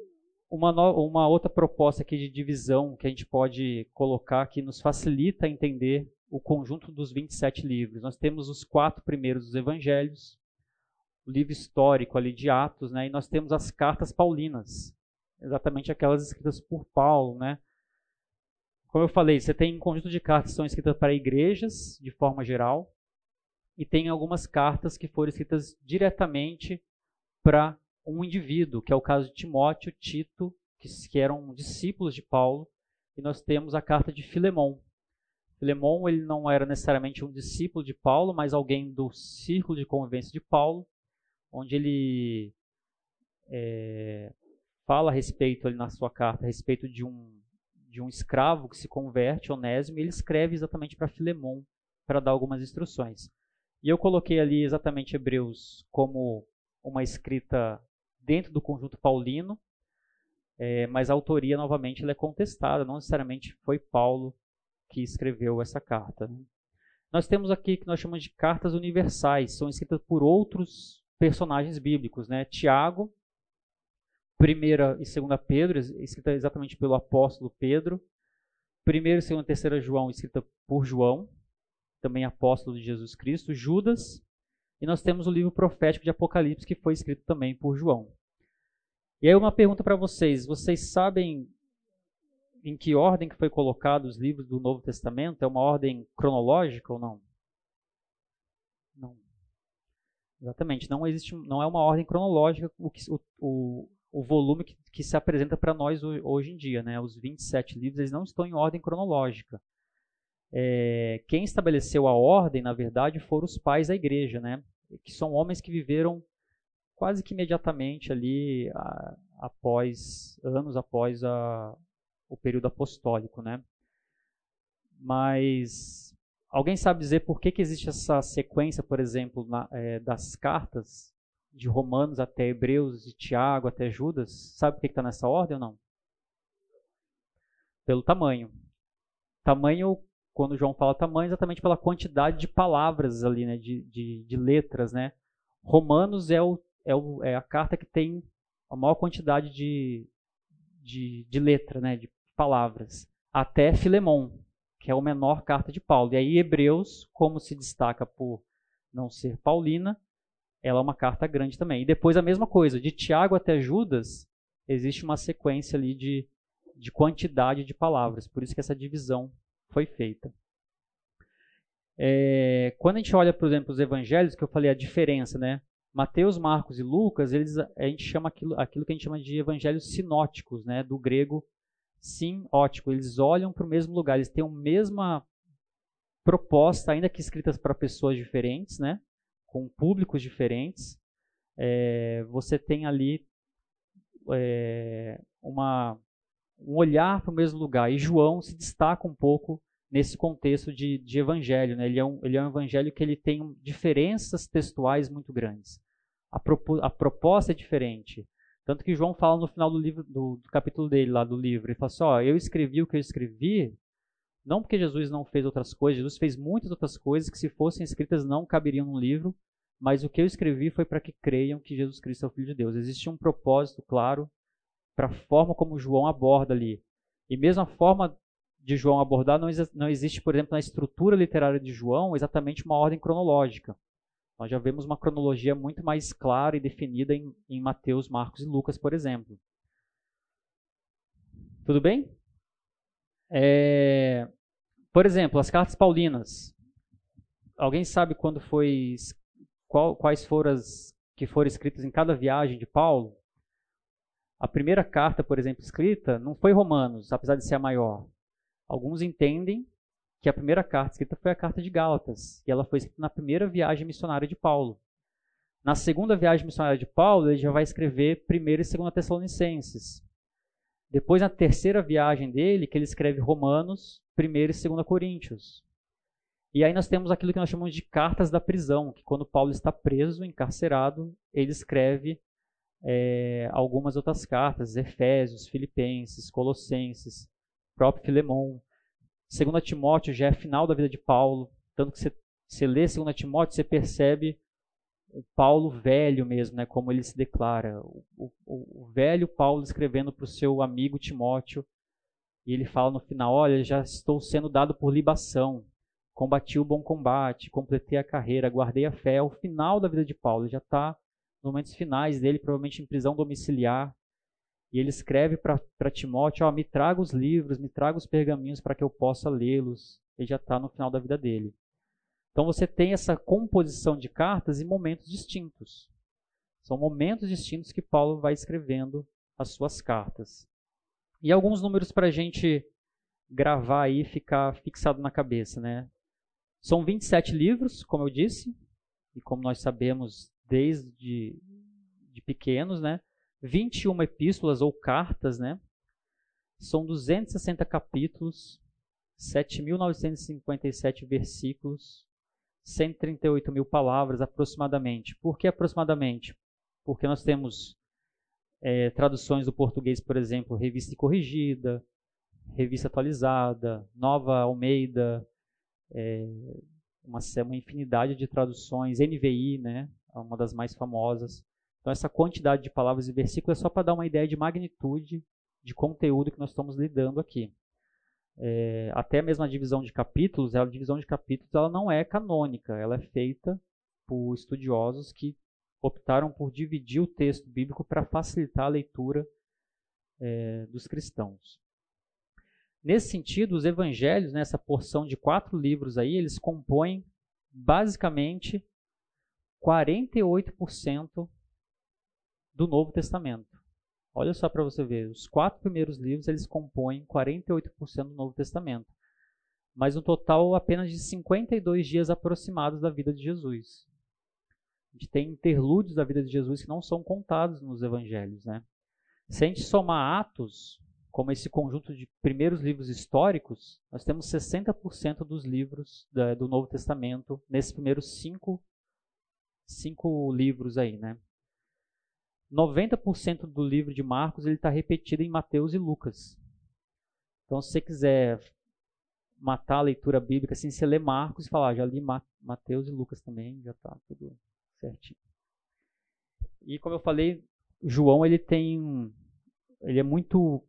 uma, uma outra proposta aqui de divisão que a gente pode colocar que nos facilita entender o conjunto dos 27 livros. Nós temos os quatro primeiros dos evangelhos, o livro histórico ali de Atos, né, e nós temos as cartas paulinas, exatamente aquelas escritas por Paulo, né? Como eu falei, você tem um conjunto de cartas que são escritas para igrejas, de forma geral, e tem algumas cartas que foram escritas diretamente para um indivíduo, que é o caso de Timóteo, Tito, que, que eram discípulos de Paulo, e nós temos a carta de Filemão. Filemão ele não era necessariamente um discípulo de Paulo, mas alguém do círculo de convivência de Paulo, onde ele é, fala a respeito ali na sua carta, a respeito de um, de um escravo que se converte, Onésimo, e ele escreve exatamente para Filemon, para dar algumas instruções. E eu coloquei ali exatamente Hebreus como uma escrita dentro do conjunto paulino, é, mas a autoria, novamente, ela é contestada, não necessariamente foi Paulo que escreveu essa carta. Nós temos aqui que nós chamamos de cartas universais, são escritas por outros personagens bíblicos. Né? Tiago, primeira e segunda Pedro, escrita exatamente pelo apóstolo Pedro. Primeira, segunda e terceira João, escrita por João, também apóstolo de Jesus Cristo. Judas, e nós temos o livro profético de Apocalipse, que foi escrito também por João. E aí uma pergunta para vocês, vocês sabem em que ordem que foi colocado os livros do Novo Testamento? É uma ordem cronológica ou não? Não. Exatamente, não existe, não é uma ordem cronológica o, o, o, o volume que, que se apresenta para nós hoje em dia, né? Os 27 livros eles não estão em ordem cronológica. É, quem estabeleceu a ordem, na verdade, foram os pais da igreja, né? Que são homens que viveram quase que imediatamente ali a, após anos após a, o período apostólico, né? Mas alguém sabe dizer por que, que existe essa sequência, por exemplo, na, é, das cartas de Romanos até Hebreus, de Tiago até Judas? Sabe por que está nessa ordem ou não? Pelo tamanho. Tamanho, quando João fala tamanho, exatamente pela quantidade de palavras ali, né, de, de, de letras, né? Romanos é, o, é, o, é a carta que tem a maior quantidade de, de, de letra, né, de palavras, até Filemon, que é a menor carta de Paulo. E aí Hebreus, como se destaca por não ser paulina, ela é uma carta grande também. E depois a mesma coisa, de Tiago até Judas, existe uma sequência ali de, de quantidade de palavras. Por isso que essa divisão foi feita. É, quando a gente olha, por exemplo, os evangelhos, que eu falei a diferença, né? Mateus, Marcos e Lucas, eles, a gente chama aquilo, aquilo que a gente chama de evangelhos sinóticos, né? Do grego ótico. Eles olham para o mesmo lugar, eles têm a mesma proposta, ainda que escritas para pessoas diferentes, né? Com públicos diferentes. É, você tem ali é, uma, um olhar para o mesmo lugar. E João se destaca um pouco nesse contexto de, de evangelho. Né? Ele, é um, ele é um evangelho que ele tem diferenças textuais muito grandes a, propo, a proposta é diferente. Tanto que João fala no final do livro, do, do capítulo dele lá do livro, ele fala assim, ó, eu escrevi o que eu escrevi, não porque Jesus não fez outras coisas, Jesus fez muitas outras coisas que se fossem escritas não caberiam no livro, mas o que eu escrevi foi para que creiam que Jesus Cristo é o Filho de Deus. Existe um propósito claro para a forma como João aborda ali. E mesmo a forma de João abordar não, não existe, por exemplo, na estrutura literária de João, exatamente uma ordem cronológica. Nós já vemos uma cronologia muito mais clara e definida em, em Mateus, Marcos e Lucas, por exemplo. Tudo bem? É, por exemplo, as cartas paulinas. Alguém sabe quando foi qual, quais foram as que foram escritas em cada viagem de Paulo? A primeira carta, por exemplo, escrita não foi Romanos, apesar de ser a maior. Alguns entendem que a primeira carta escrita foi a carta de Gálatas, e ela foi escrita na primeira viagem missionária de Paulo. Na segunda viagem missionária de Paulo, ele já vai escrever 1 e 2 Tessalonicenses. Depois, na terceira viagem dele, que ele escreve Romanos, 1 e 2 Coríntios. E aí nós temos aquilo que nós chamamos de cartas da prisão, que quando Paulo está preso, encarcerado, ele escreve é, algumas outras cartas, Efésios, Filipenses, Colossenses, próprio Filemão. 2 Timóteo já é final da vida de Paulo, tanto que você, você lê 2 Timóteo, você percebe o Paulo velho mesmo, né, como ele se declara. O, o, o velho Paulo escrevendo para o seu amigo Timóteo, e ele fala no final: Olha, já estou sendo dado por libação, combati o bom combate, completei a carreira, guardei a fé. É o final da vida de Paulo, ele já está nos momentos finais dele, provavelmente em prisão domiciliar, e ele escreve para Timóteo: oh, me traga os livros, me traga os pergaminhos para que eu possa lê-los. Ele já está no final da vida dele. Então você tem essa composição de cartas em momentos distintos. São momentos distintos que Paulo vai escrevendo as suas cartas. E alguns números para a gente gravar aí e ficar fixado na cabeça. Né? São 27 livros, como eu disse, e como nós sabemos desde de pequenos, né? 21 epístolas ou cartas, né? São 260 capítulos, 7.957 versículos, 138 mil palavras aproximadamente. Por que aproximadamente? Porque nós temos é, traduções do português, por exemplo, Revista Corrigida, Revista Atualizada, Nova Almeida, é, uma, uma infinidade de traduções, NVI, né, é uma das mais famosas. Então, essa quantidade de palavras e versículos é só para dar uma ideia de magnitude de conteúdo que nós estamos lidando aqui. É, até mesmo a divisão de capítulos, a divisão de capítulos ela não é canônica, ela é feita por estudiosos que optaram por dividir o texto bíblico para facilitar a leitura é, dos cristãos. Nesse sentido, os evangelhos, nessa porção de quatro livros aí, eles compõem basicamente 48% do Novo Testamento. Olha só para você ver, os quatro primeiros livros eles compõem 48% do Novo Testamento, mas um total apenas de 52 dias aproximados da vida de Jesus. A gente tem interlúdios da vida de Jesus que não são contados nos evangelhos, né? Se a gente somar Atos, como esse conjunto de primeiros livros históricos, nós temos 60% dos livros da, do Novo Testamento nesses primeiros cinco, cinco livros aí, né? 90% do livro de Marcos ele está repetido em Mateus e Lucas. Então, se você quiser matar a leitura bíblica, assim, você lê Marcos e falar, ah, já li Mateus e Lucas também, já está tudo certinho. E como eu falei, João ele tem, ele é muito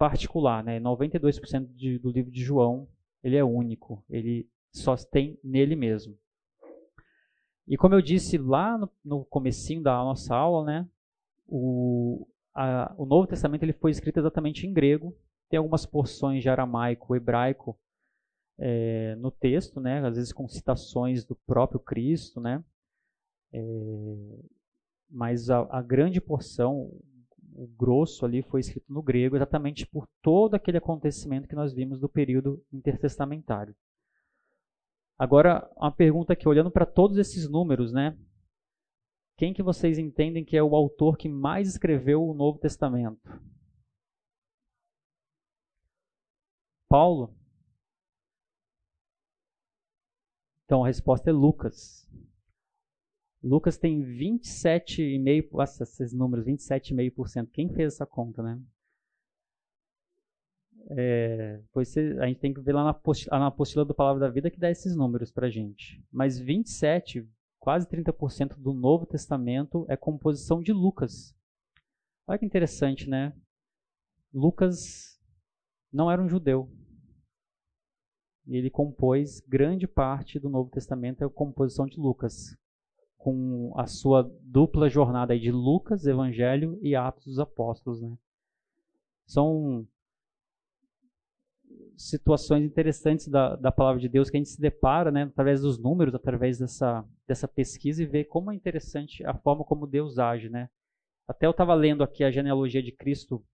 particular, né? 92% de, do livro de João ele é único, ele só tem nele mesmo. E como eu disse lá no, no comecinho da nossa aula, né? O, a, o Novo Testamento ele foi escrito exatamente em grego. Tem algumas porções de aramaico, hebraico é, no texto, né? Às vezes com citações do próprio Cristo, né? É, mas a, a, grande porção, o grosso ali, foi escrito no grego, exatamente por todo aquele acontecimento que nós vimos do período intertestamentário. Agora, uma pergunta aqui, olhando para todos esses números, né? Quem que vocês entendem que é o autor que mais escreveu o Novo Testamento? Paulo? Então a resposta é Lucas. Lucas tem 27,5%, nossa, esses números, 27,5%. Quem fez essa conta, né? É, pois a gente tem que ver lá na apostila, na apostila do Palavra da Vida que dá esses números para gente. Mas 27, quase 30% do Novo Testamento é composição de Lucas. Olha que interessante, né? Lucas não era um judeu. E ele compôs grande parte do Novo Testamento é a composição de Lucas com a sua dupla jornada de Lucas, Evangelho e Atos dos Apóstolos. Né? São situações interessantes da, da palavra de Deus que a gente se depara né, através dos números, através dessa, dessa pesquisa e vê como é interessante a forma como Deus age. Né? Até eu estava lendo aqui a genealogia de Cristo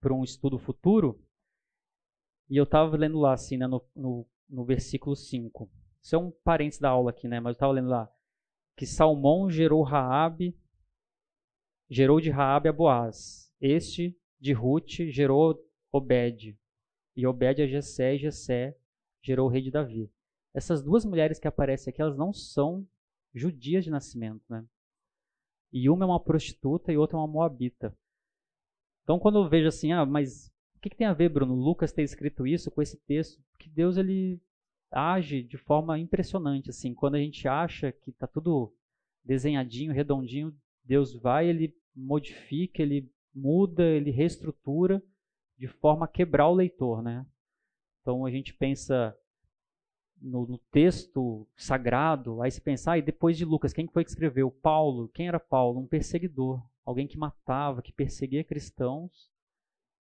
para um estudo futuro e eu estava lendo lá assim, né, no, no, no versículo 5. Isso é um parênteses da aula aqui, né? Mas eu estava lendo lá que Salmão gerou Raabe, gerou de Raabe a Boaz. Este de Ruth gerou Obed, e Obed a Jessé, e Jessé gerou o rei de Davi. Essas duas mulheres que aparecem aqui, elas não são judias de nascimento, né? E uma é uma prostituta e outra é uma moabita. Então, quando eu vejo assim, ah, mas o que, que tem a ver, Bruno? Lucas ter escrito isso com esse texto? Porque Deus ele age de forma impressionante. Assim, quando a gente acha que está tudo desenhadinho, redondinho, Deus vai, ele modifica, ele muda, ele reestrutura de forma a quebrar o leitor, né? Então a gente pensa no, no texto sagrado, aí se pensar, ah, e depois de Lucas, quem foi que escreveu? Paulo. Quem era Paulo? Um perseguidor, alguém que matava, que perseguia cristãos.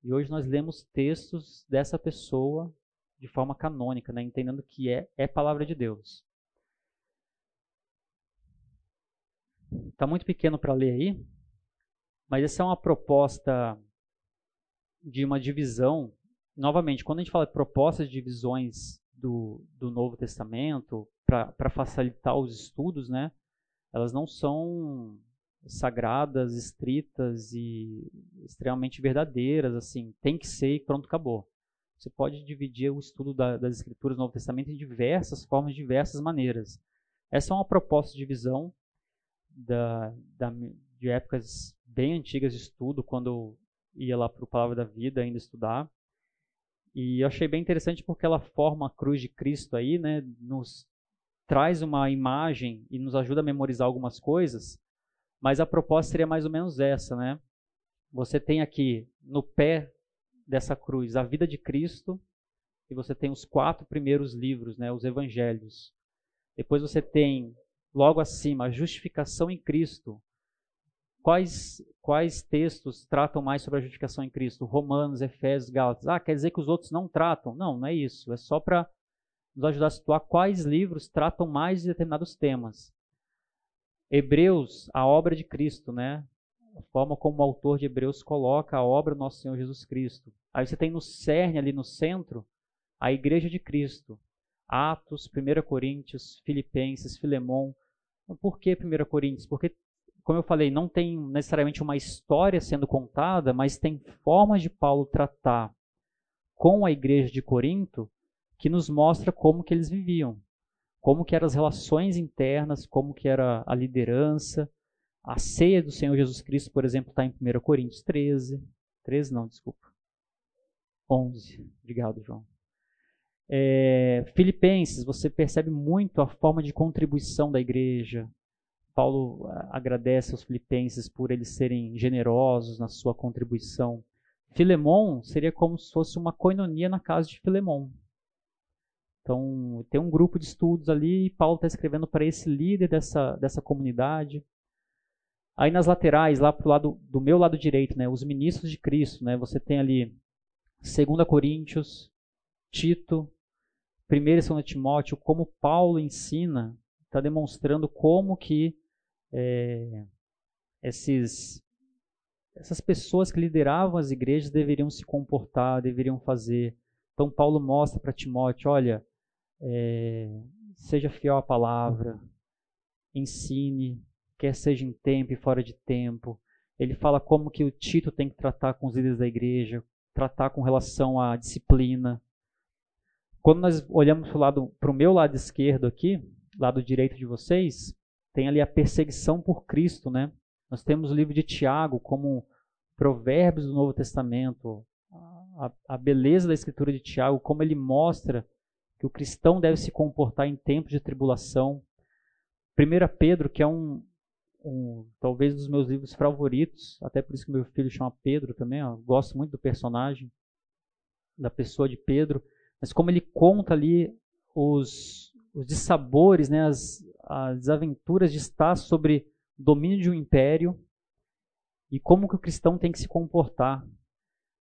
E hoje nós lemos textos dessa pessoa de forma canônica, né? entendendo que é, é palavra de Deus. Está muito pequeno para ler aí, mas essa é uma proposta de uma divisão. Novamente, quando a gente fala de propostas de divisões do, do Novo Testamento para facilitar os estudos, né, elas não são sagradas, estritas e extremamente verdadeiras, assim, tem que ser e pronto, acabou. Você pode dividir o estudo da, das Escrituras do Novo Testamento em diversas formas, diversas maneiras. Essa é uma proposta de visão da, da, de épocas bem antigas de estudo, quando eu ia lá para o Palavra da Vida ainda estudar. E eu achei bem interessante porque ela forma a cruz de Cristo aí, né? Nos traz uma imagem e nos ajuda a memorizar algumas coisas, mas a proposta seria mais ou menos essa, né? Você tem aqui no pé dessa cruz, a vida de Cristo, e você tem os quatro primeiros livros, né, os evangelhos. Depois você tem logo acima, a justificação em Cristo. Quais, quais textos tratam mais sobre a justificação em Cristo? Romanos, Efésios, Gálatas. Ah, quer dizer que os outros não tratam? Não, não é isso. É só para nos ajudar a situar quais livros tratam mais de determinados temas. Hebreus, a obra de Cristo, né? A forma como o autor de Hebreus coloca a obra do nosso Senhor Jesus Cristo. Aí você tem no cerne, ali no centro, a igreja de Cristo. Atos, 1 Coríntios, Filipenses, Filemão. Por que 1 Coríntios? Porque, como eu falei, não tem necessariamente uma história sendo contada, mas tem formas de Paulo tratar com a igreja de Corinto que nos mostra como que eles viviam, como que eram as relações internas, como que era a liderança. A ceia do Senhor Jesus Cristo, por exemplo, está em 1 Coríntios 13. 13 não, desculpa. 11. Obrigado, João. É, Filipenses, você percebe muito a forma de contribuição da igreja. Paulo agradece aos filipenses por eles serem generosos na sua contribuição. Filemon seria como se fosse uma coinonia na casa de Filemon. Então, tem um grupo de estudos ali e Paulo está escrevendo para esse líder dessa, dessa comunidade. Aí nas laterais, lá pro lado do meu lado direito, né, os ministros de Cristo, né, você tem ali 2 Coríntios, Tito, 1 e 2 Timóteo, como Paulo ensina, está demonstrando como que é, esses, essas pessoas que lideravam as igrejas deveriam se comportar, deveriam fazer. Então Paulo mostra para Timóteo, olha, é, seja fiel à palavra, ensine, quer seja em tempo e fora de tempo. Ele fala como que o Tito tem que tratar com os líderes da igreja, tratar com relação à disciplina. Quando nós olhamos para o meu lado esquerdo aqui, lado direito de vocês, tem ali a perseguição por Cristo, né? Nós temos o livro de Tiago como provérbios do Novo Testamento, a, a beleza da escritura de Tiago, como ele mostra que o cristão deve se comportar em tempos de tribulação. 1 Pedro, que é um, um talvez dos meus livros favoritos, até por isso que meu filho chama Pedro também, ó, gosto muito do personagem, da pessoa de Pedro, mas como ele conta ali os, os dissabores, né, as, as aventuras de estar sobre o domínio de um império e como que o cristão tem que se comportar.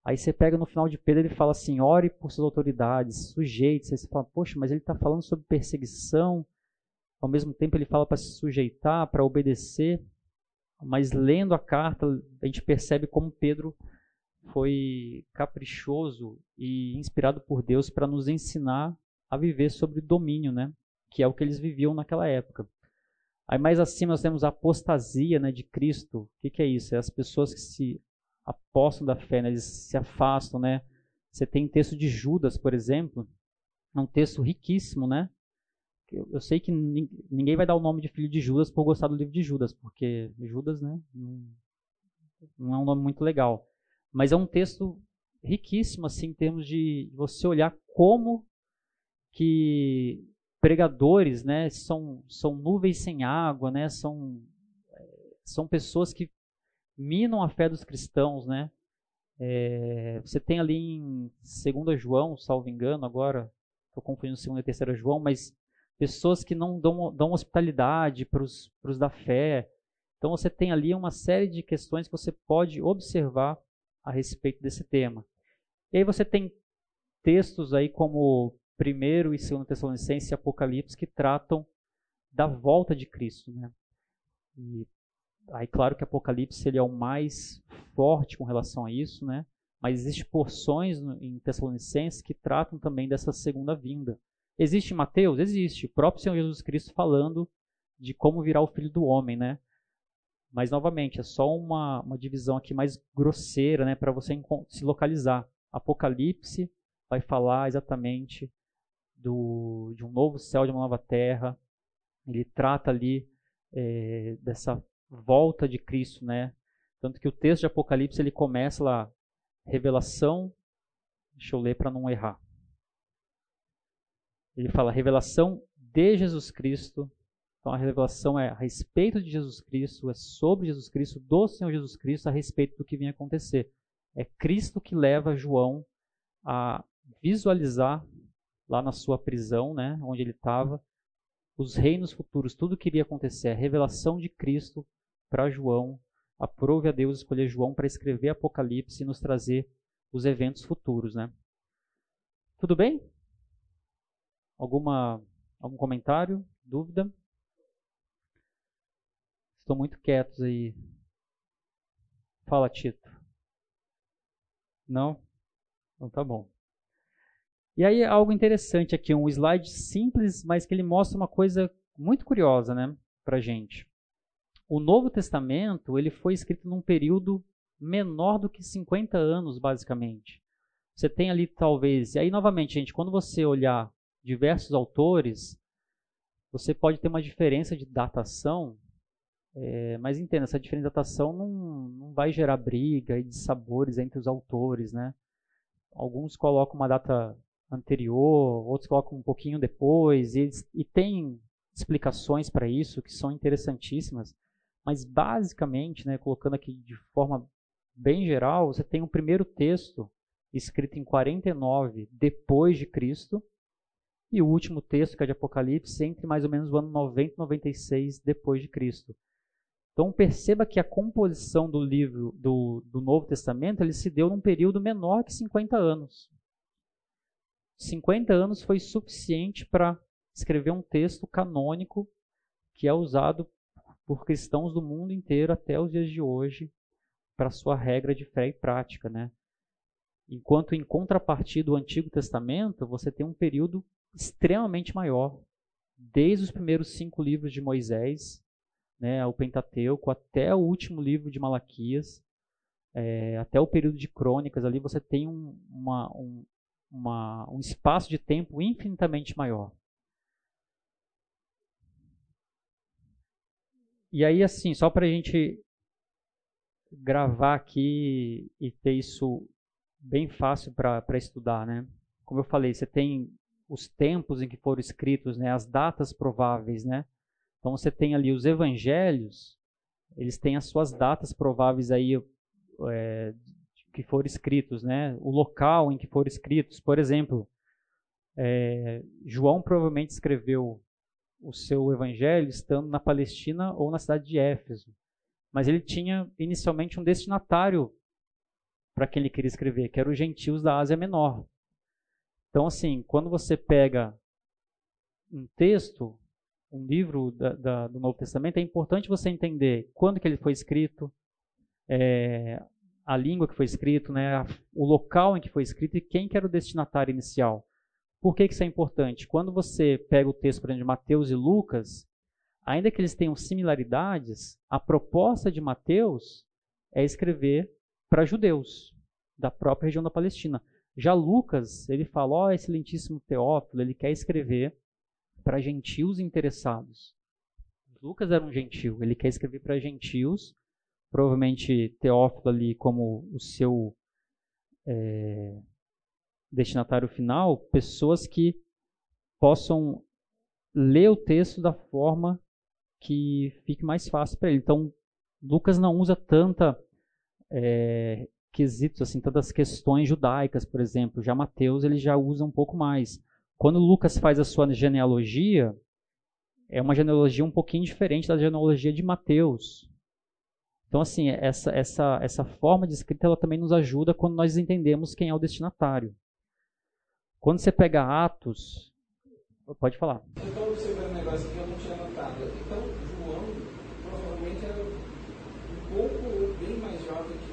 Aí você pega no final de Pedro, ele fala assim: ore por suas autoridades, sujeite-se. Você fala, poxa, mas ele está falando sobre perseguição, ao mesmo tempo ele fala para se sujeitar, para obedecer. Mas lendo a carta, a gente percebe como Pedro foi caprichoso e inspirado por Deus para nos ensinar a viver sobre domínio, né? Que é o que eles viviam naquela época. Aí mais acima nós temos a apostasia né, de Cristo. O que, que é isso? É as pessoas que se apostam da fé, né? eles se afastam, né? Você tem texto de Judas, por exemplo, é um texto riquíssimo, né? Eu, sei que ninguém vai dar o nome de filho de Judas por gostar do livro de Judas, porque Judas, né, não, não é um nome muito legal. Mas é um texto riquíssimo, assim, em termos de você olhar como que pregadores, né, são, são nuvens sem água, né, são, são pessoas que minam a fé dos cristãos, né? É, você tem ali em 2 João, salvo engano, agora estou confundindo 2 e 3 João, mas pessoas que não dão, dão hospitalidade para os da fé. Então você tem ali uma série de questões que você pode observar a respeito desse tema. E aí você tem textos aí como 1 e 2 Tessalonicenses e Apocalipse que tratam da volta de Cristo. Né? E Aí, claro que Apocalipse ele é o mais forte com relação a isso, né? Mas existem porções em Tessalonicenses que tratam também dessa segunda vinda. Existe Mateus? Existe. O próprio Senhor Jesus Cristo falando de como virá o Filho do Homem, né? Mas, novamente, é só uma, uma divisão aqui mais grosseira, né? Para você se localizar. Apocalipse vai falar exatamente do, de um novo céu, de uma nova terra. Ele trata ali é, dessa volta de Cristo, né? Tanto que o texto de Apocalipse ele começa lá, revelação, deixa eu ler para não errar. Ele fala revelação de Jesus Cristo. Então a revelação é a respeito de Jesus Cristo, é sobre Jesus Cristo, do Senhor Jesus Cristo, a respeito do que vinha acontecer. É Cristo que leva João a visualizar lá na sua prisão, né, onde ele estava, os reinos futuros, tudo que iria acontecer, a revelação de Cristo para João. Aprove a Deus escolher João para escrever Apocalipse e nos trazer os eventos futuros, né? Tudo bem? Alguma algum comentário, dúvida? Estão muito quietos aí. Fala, Tito. Não? Então tá bom. E aí algo interessante aqui, um slide simples, mas que ele mostra uma coisa muito curiosa, né, pra gente. O Novo Testamento, ele foi escrito num período menor do que 50 anos, basicamente. Você tem ali talvez, e aí novamente, gente, quando você olhar diversos autores, você pode ter uma diferença de datação, é, mas entenda, essa diferença de datação não, não vai gerar briga e dissabores entre os autores, né? Alguns colocam uma data anterior, outros colocam um pouquinho depois, e, e tem explicações para isso que são interessantíssimas, mas basicamente, né, colocando aqui de forma bem geral, você tem um primeiro texto escrito em 49 depois de Cristo e o último texto, que é de Apocalipse, entre mais ou menos o ano 90 e 96 depois de Cristo. Então perceba que a composição do livro do, do Novo Testamento ele se deu num período menor que 50 anos. 50 anos foi suficiente para escrever um texto canônico que é usado por cristãos do mundo inteiro até os dias de hoje para sua regra de fé e prática, né? Enquanto em contrapartida do Antigo Testamento, você tem um período extremamente maior, desde os primeiros cinco livros de Moisés né, o Pentateuco, até o último livro de Malaquias, é, até o período de Crônicas, ali você tem um, uma, um, uma, um espaço de tempo infinitamente maior. E aí, assim, só para a gente gravar aqui e ter isso bem fácil para estudar, né? Como eu falei, você tem os tempos em que foram escritos, né? As datas prováveis, né? Então você tem ali os evangelhos, eles têm as suas datas prováveis aí é, que foram escritos, né? O local em que foram escritos. Por exemplo, é, João provavelmente escreveu o seu evangelho estando na Palestina ou na cidade de Éfeso. Mas ele tinha inicialmente um destinatário para quem ele queria escrever, que eram os gentios da Ásia Menor. Então, assim, quando você pega um texto, um livro da, da, do Novo Testamento, é importante você entender quando que ele foi escrito, é, a língua que foi escrito, né, o local em que foi escrito e quem que era o destinatário inicial. Por que, que isso é importante? Quando você pega o texto, por exemplo, de Mateus e Lucas, ainda que eles tenham similaridades, a proposta de Mateus é escrever para judeus da própria região da Palestina. Já Lucas, ele fala, ó, oh, excelentíssimo Teófilo, ele quer escrever para gentios interessados. Lucas era um gentio, ele quer escrever para gentios, provavelmente Teófilo ali como o seu é, destinatário final, pessoas que possam ler o texto da forma que fique mais fácil para ele. Então, Lucas não usa tanta é, quesitos assim, tantas questões judaicas, por exemplo. Já Mateus ele já usa um pouco mais. Quando Lucas faz a sua genealogia, é uma genealogia um pouquinho diferente da genealogia de Mateus. Então, assim, essa, essa, essa forma de escrita ela também nos ajuda quando nós entendemos quem é o destinatário. Quando você pega Atos, pode falar. Eu estou observando um negócio que eu não tinha notado. Então, João provavelmente era um pouco bem mais jovem que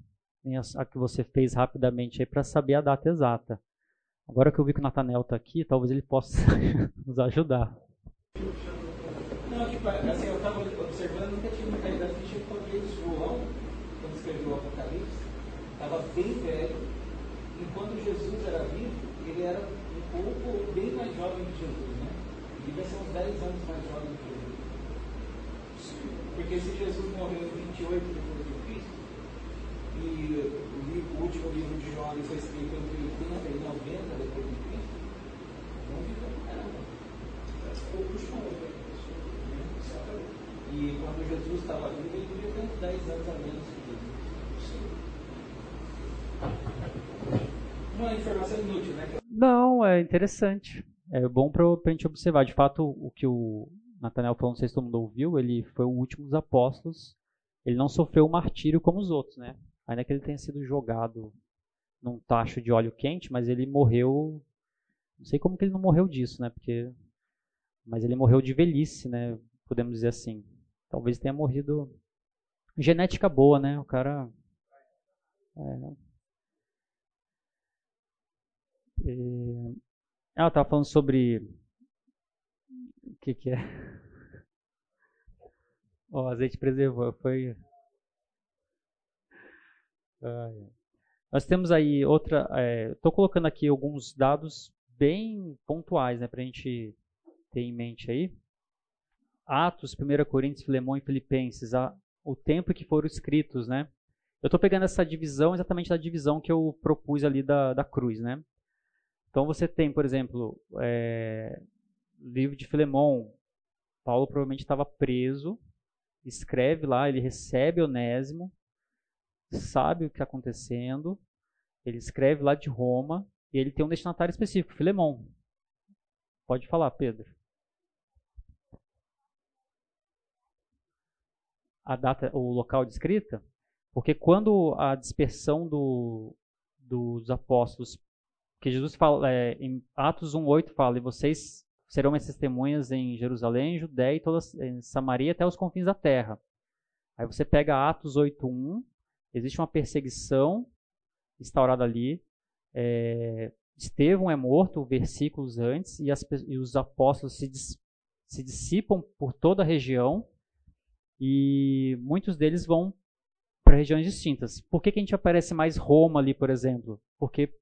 a que você fez rapidamente aí para saber a data exata. Agora que eu vi que o Natanel está aqui, talvez ele possa *laughs* nos ajudar. Não, tipo, assim, eu estava observando, nunca tive idade que tinha talvez João, quando escreveu o Apocalipse, estava bem velho, enquanto Jesus era vivo, ele era um pouco bem mais jovem que Jesus, né? devia ser uns 10 anos mais jovem que ele. Porque se Jesus morreu em 28 depois o, último livro de João foi escrito entre 80 e 90 depois de Cristo, não viveu caramba. Poucos E quando Jesus estava vivo, ele devia ter uns 10 anos a menos que Jesus. Uma informação inútil, né? Não, é interessante. É bom para a gente observar. De fato, o que o Nathanael falou, não sei se todo mundo ouviu, ele foi o último dos apóstolos. Ele não sofreu o martírio como os outros, né? Ainda que ele tenha sido jogado num tacho de óleo quente, mas ele morreu. Não sei como que ele não morreu disso, né? Porque, mas ele morreu de velhice, né? Podemos dizer assim. Talvez tenha morrido genética boa, né? O cara. É, é, ela estava falando sobre. O que, que é? *laughs* O azeite preservou. Foi. Nós temos aí outra. Estou é, colocando aqui alguns dados bem pontuais né, para a gente ter em mente aí. Atos, 1 Coríntios, Filemão e Filipenses, a, o tempo que foram escritos, né? Eu estou pegando essa divisão exatamente da divisão que eu propus ali da, da cruz, né? Então você tem, por exemplo, é, livro de Filemão. Paulo provavelmente estava preso, escreve lá, ele recebe Onésimo, sabe o que está acontecendo, ele escreve lá de Roma e ele tem um destinatário específico, Filemão. Pode falar, Pedro. A data, o local de escrita? Porque quando a dispersão do, dos apóstolos que Jesus fala, é, em Atos 1,8 fala, e vocês serão minhas testemunhas em Jerusalém, Judéia e toda em Samaria até os confins da terra. Aí você pega Atos 8.1, existe uma perseguição instaurada ali, é, Estevão é morto versículos antes e, as, e os apóstolos se, dis, se dissipam por toda a região e muitos deles vão para regiões distintas. Por que, que a gente aparece mais Roma ali, por exemplo? Porque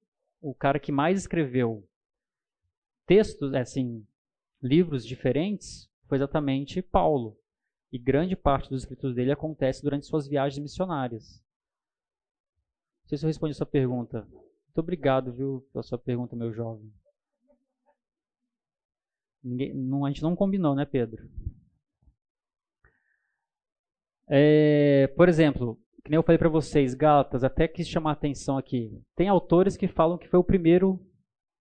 o cara que mais escreveu textos, é, assim, livros diferentes, foi exatamente Paulo. E grande parte dos escritos dele acontece durante suas viagens missionárias. Sei se eu respondi a sua pergunta. Muito obrigado, viu, pela sua pergunta, meu jovem. Ninguém, não, a gente não combinou, né, Pedro? É, por exemplo, que nem eu falei para vocês, Gálatas, até quis chamar a atenção aqui. Tem autores que falam que foi o primeiro,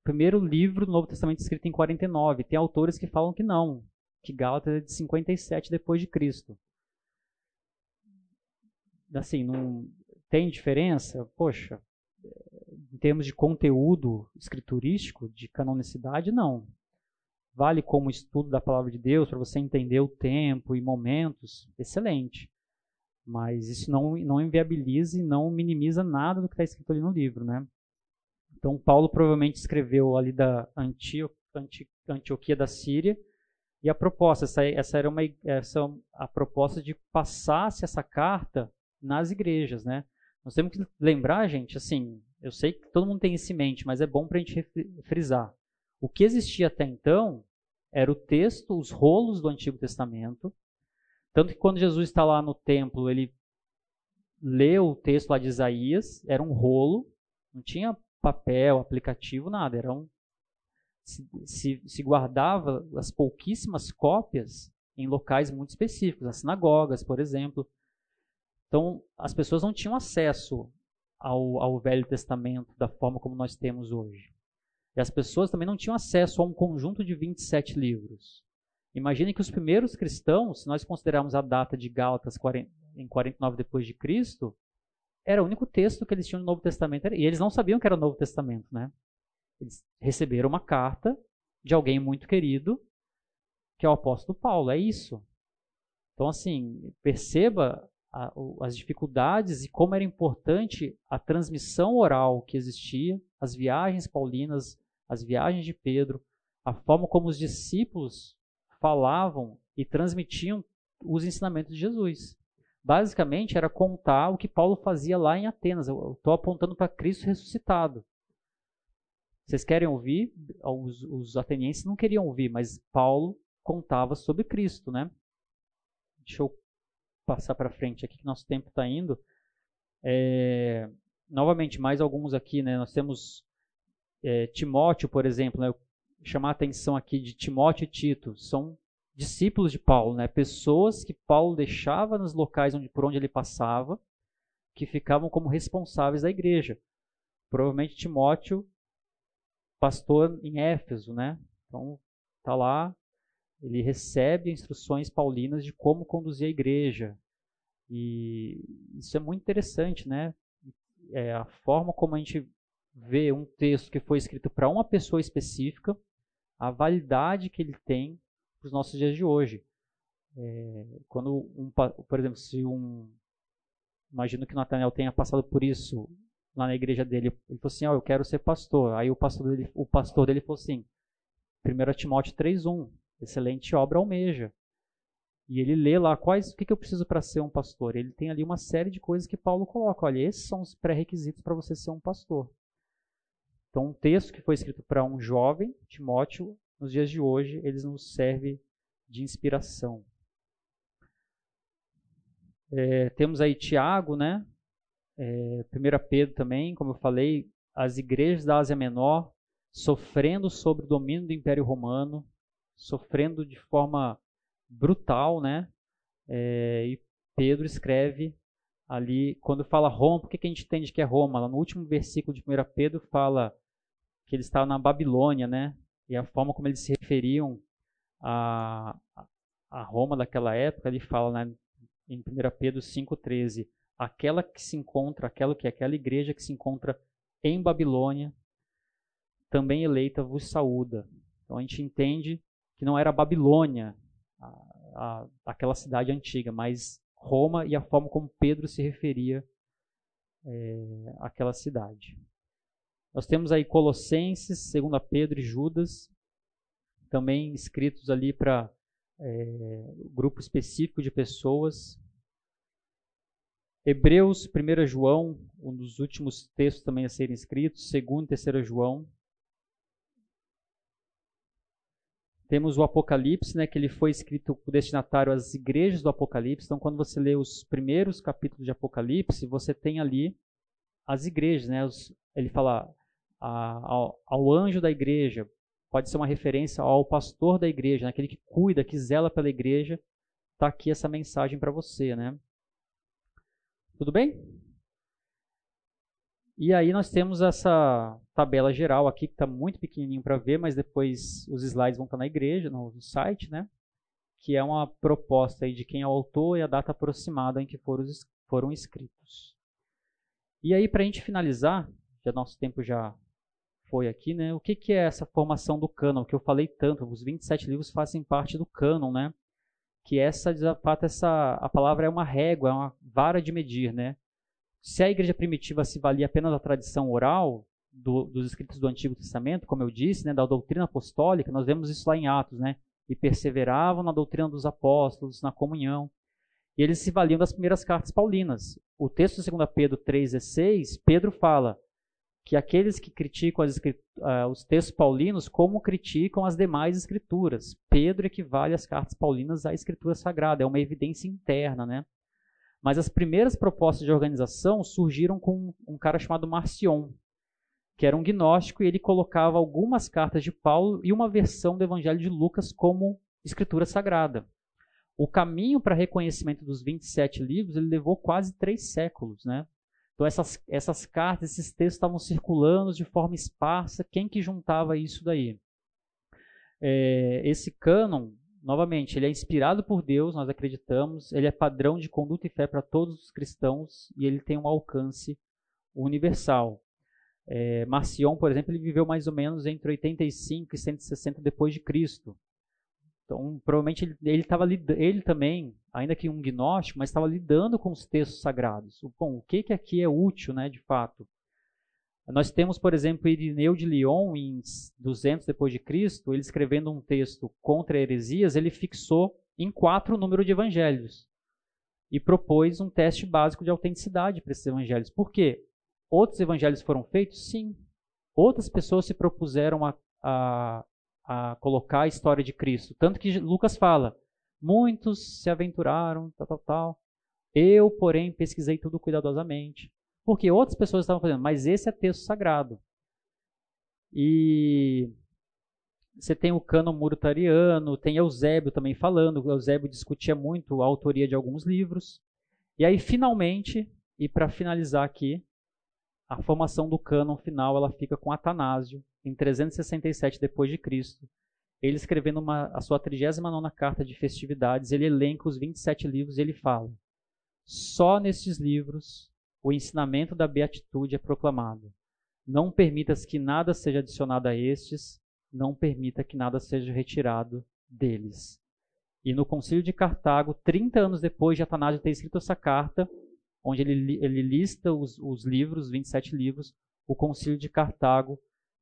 primeiro livro do Novo Testamento escrito em 49. Tem autores que falam que não, que Gálatas é de 57 depois de Cristo. Assim, não tem diferença? Poxa, em termos de conteúdo escriturístico, de canonicidade, não. Vale como estudo da palavra de Deus para você entender o tempo e momentos, excelente. Mas isso não, não inviabiliza e não minimiza nada do que está escrito ali no livro, né? Então, Paulo provavelmente escreveu ali da Antio, Anti, Antioquia da Síria, e a proposta, essa, essa era uma, essa, a proposta de passasse essa carta nas igrejas, né? Nós temos que lembrar, gente, assim, eu sei que todo mundo tem isso em mente, mas é bom para a gente frisar. O que existia até então era o texto, os rolos do Antigo Testamento, tanto que quando Jesus está lá no templo, ele lê o texto lá de Isaías, era um rolo, não tinha papel, aplicativo, nada, era um, se, se, se guardava as pouquíssimas cópias em locais muito específicos, nas sinagogas, por exemplo. Então, as pessoas não tinham acesso ao, ao Velho Testamento da forma como nós temos hoje. E as pessoas também não tinham acesso a um conjunto de 27 livros. Imagine que os primeiros cristãos, se nós considerarmos a data de Gálatas em 49 depois de Cristo, era o único texto que eles tinham no Novo Testamento e eles não sabiam que era o Novo Testamento, né? Eles receberam uma carta de alguém muito querido, que é o apóstolo Paulo, é isso. Então assim, perceba a, as dificuldades e como era importante a transmissão oral que existia, as viagens paulinas, as viagens de Pedro, a forma como os discípulos falavam e transmitiam os ensinamentos de Jesus. Basicamente era contar o que Paulo fazia lá em Atenas. Eu estou apontando para Cristo ressuscitado. Vocês querem ouvir? Os, os atenienses não queriam ouvir, mas Paulo contava sobre Cristo, né? Deixa eu passar para frente aqui que nosso tempo está indo. É, novamente, mais alguns aqui, né? Nós temos é, Timóteo, por exemplo, né? chamar a atenção aqui de Timóteo e Tito. São discípulos de Paulo, né? Pessoas que Paulo deixava nos locais onde, por onde ele passava, que ficavam como responsáveis da igreja. Provavelmente Timóteo, pastor em Éfeso, né? Então, tá lá, ele recebe instruções paulinas de como conduzir a igreja. E isso é muito interessante, né? É a forma como a gente vê um texto que foi escrito para uma pessoa específica, a validade que ele tem para os nossos dias de hoje. É, quando, um, por exemplo, se um. Imagino que Nathaniel tenha passado por isso lá na igreja dele. Ele falou assim: oh, Eu quero ser pastor. Aí o pastor dele, o pastor dele falou assim: 1 Timóteo 3,1 Excelente obra almeja. E ele lê lá quais o que, que eu preciso para ser um pastor. Ele tem ali uma série de coisas que Paulo coloca. Olha, esses são os pré-requisitos para você ser um pastor. Então, um texto que foi escrito para um jovem, Timóteo, nos dias de hoje, eles nos serve de inspiração. É, temos aí Tiago, né? É, 1 Pedro também, como eu falei, as igrejas da Ásia Menor sofrendo sob o domínio do Império Romano, sofrendo de forma brutal, né? É, e Pedro escreve ali, quando fala Roma, por que, que a gente entende que é Roma? Lá no último versículo de 1 Pedro fala que eles estavam na Babilônia, né? E a forma como eles se referiam a, a Roma daquela época, ele fala né, em 1 Pedro 5,13, aquela que se encontra, aquela que é aquela igreja que se encontra em Babilônia, também eleita vos saúda. Então a gente entende que não era Babilônia, a, a, aquela cidade antiga, mas Roma e a forma como Pedro se referia é, àquela cidade. Nós temos aí Colossenses, 2 Pedro e Judas, também escritos ali para é, grupo específico de pessoas. Hebreus, 1 João, um dos últimos textos também a serem escritos, 2 e 3 João. Temos o Apocalipse, né, que ele foi escrito o destinatário às igrejas do Apocalipse. Então, quando você lê os primeiros capítulos de Apocalipse, você tem ali as igrejas, né? Os, ele fala a, ao, ao, anjo da igreja, pode ser uma referência ao pastor da igreja, né, aquele que cuida, que zela pela igreja. Está aqui essa mensagem para você, né? Tudo bem? E aí nós temos essa tabela geral aqui, que está muito pequenininho para ver, mas depois os slides vão estar tá na igreja, no, no, site, né? Que é uma proposta aí de quem é o autor e a data aproximada em que foram, foram escritos. E aí, para a gente finalizar, já nosso tempo já foi aqui, né? O que, que é essa formação do cânon, que eu falei tanto, os 27 livros fazem parte do cânon, né? Que essa, de fato, essa, a palavra é uma régua, é uma vara de medir, né? Se a igreja primitiva se valia apenas da tradição oral, do, dos escritos do Antigo Testamento, como eu disse, né, da doutrina apostólica, nós vemos isso lá em Atos, né? E perseveravam na doutrina dos apóstolos, na comunhão. E eles se valiam das primeiras cartas paulinas. O texto de 2 Pedro 3,16, Pedro fala que aqueles que criticam uh, os textos paulinos, como criticam as demais escrituras. Pedro equivale as cartas paulinas à escritura sagrada, é uma evidência interna, né? Mas as primeiras propostas de organização surgiram com um cara chamado Marcion, que era um gnóstico, e ele colocava algumas cartas de Paulo e uma versão do Evangelho de Lucas como escritura sagrada. O caminho para reconhecimento dos 27 livros ele levou quase três séculos. Né? Então essas, essas cartas, esses textos estavam circulando de forma esparsa. Quem que juntava isso daí? É, esse cânon novamente, ele é inspirado por Deus, nós acreditamos, ele é padrão de conduta e fé para todos os cristãos e ele tem um alcance universal. É, Marcion, por exemplo, ele viveu mais ou menos entre 85 e 160 depois de Cristo. Então, provavelmente ele estava ele também, ainda que um gnóstico, mas estava lidando com os textos sagrados. Bom, o que que aqui é útil, né, de fato? Nós temos, por exemplo, Irineu de Lyon, em 200 depois de Cristo, ele escrevendo um texto contra heresias, ele fixou em quatro o número de evangelhos e propôs um teste básico de autenticidade para esses evangelhos. Por quê? Outros evangelhos foram feitos? Sim. outras pessoas se propuseram a, a, a colocar a história de Cristo. Tanto que Lucas fala: muitos se aventuraram, tal, tal, tal. Eu, porém, pesquisei tudo cuidadosamente. Porque outras pessoas estavam fazendo, mas esse é texto sagrado. E você tem o cânon murtariano, tem Eusébio também falando. Eusébio discutia muito a autoria de alguns livros. E aí, finalmente, e para finalizar aqui, a formação do cânon final ela fica com Atanásio, em 367 depois de Cristo. Ele escrevendo uma, a sua 39 carta de festividades, ele elenca os 27 livros e ele fala: Só nestes livros o ensinamento da beatitude é proclamado. Não permitas que nada seja adicionado a estes, não permita que nada seja retirado deles. E no Concílio de Cartago, 30 anos depois de Atanásio ter escrito essa carta, onde ele, ele lista os, os livros, 27 livros, o Concílio de Cartago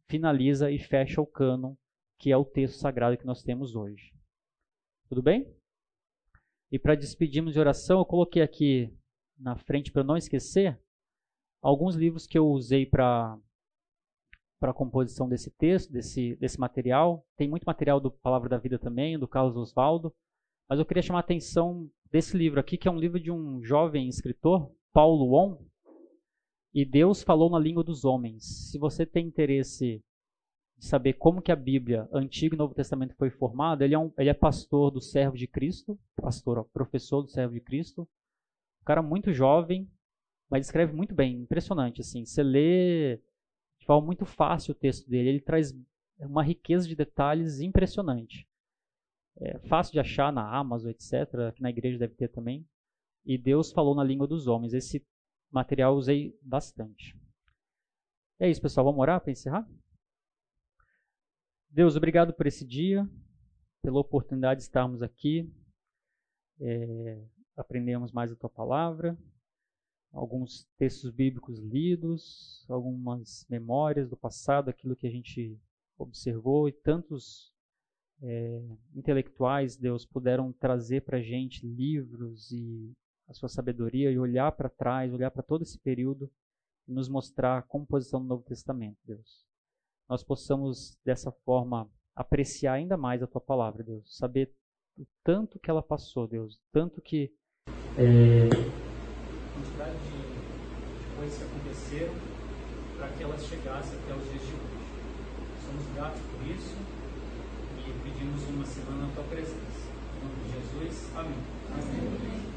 finaliza e fecha o cânon, que é o texto sagrado que nós temos hoje. Tudo bem? E para despedirmos de oração, eu coloquei aqui na frente para não esquecer alguns livros que eu usei para para a composição desse texto, desse, desse material. Tem muito material do Palavra da Vida também, do Carlos Oswaldo. Mas eu queria chamar a atenção desse livro aqui, que é um livro de um jovem escritor, Paulo On, e Deus falou na língua dos homens. Se você tem interesse de saber como que a Bíblia, Antigo e Novo Testamento foi formada, ele é, um, ele é pastor do Servo de Cristo, pastor, ó, professor do Servo de Cristo, cara muito jovem, mas escreve muito bem, impressionante assim. Você lê de forma muito fácil o texto dele, ele traz uma riqueza de detalhes impressionante é, fácil de achar na Amazon, etc. Que na igreja deve ter também. E Deus falou na língua dos homens. Esse material eu usei bastante. É isso, pessoal. Vamos orar para encerrar? Deus, obrigado por esse dia, pela oportunidade de estarmos aqui. É, aprendemos mais a tua palavra, alguns textos bíblicos lidos, algumas memórias do passado, aquilo que a gente observou e tantos é, intelectuais, Deus, puderam trazer para a gente livros e a sua sabedoria e olhar para trás, olhar para todo esse período e nos mostrar a composição do Novo Testamento, Deus. Nós possamos, dessa forma, apreciar ainda mais a tua palavra, Deus. Saber o tanto que ela passou, Deus. Tanto que. É... A quantidade de coisas que aconteceram para que elas chegassem até os dias de hoje. Somos gratos por isso pedimos uma semana na tua presença. Em nome de Jesus, amém. amém.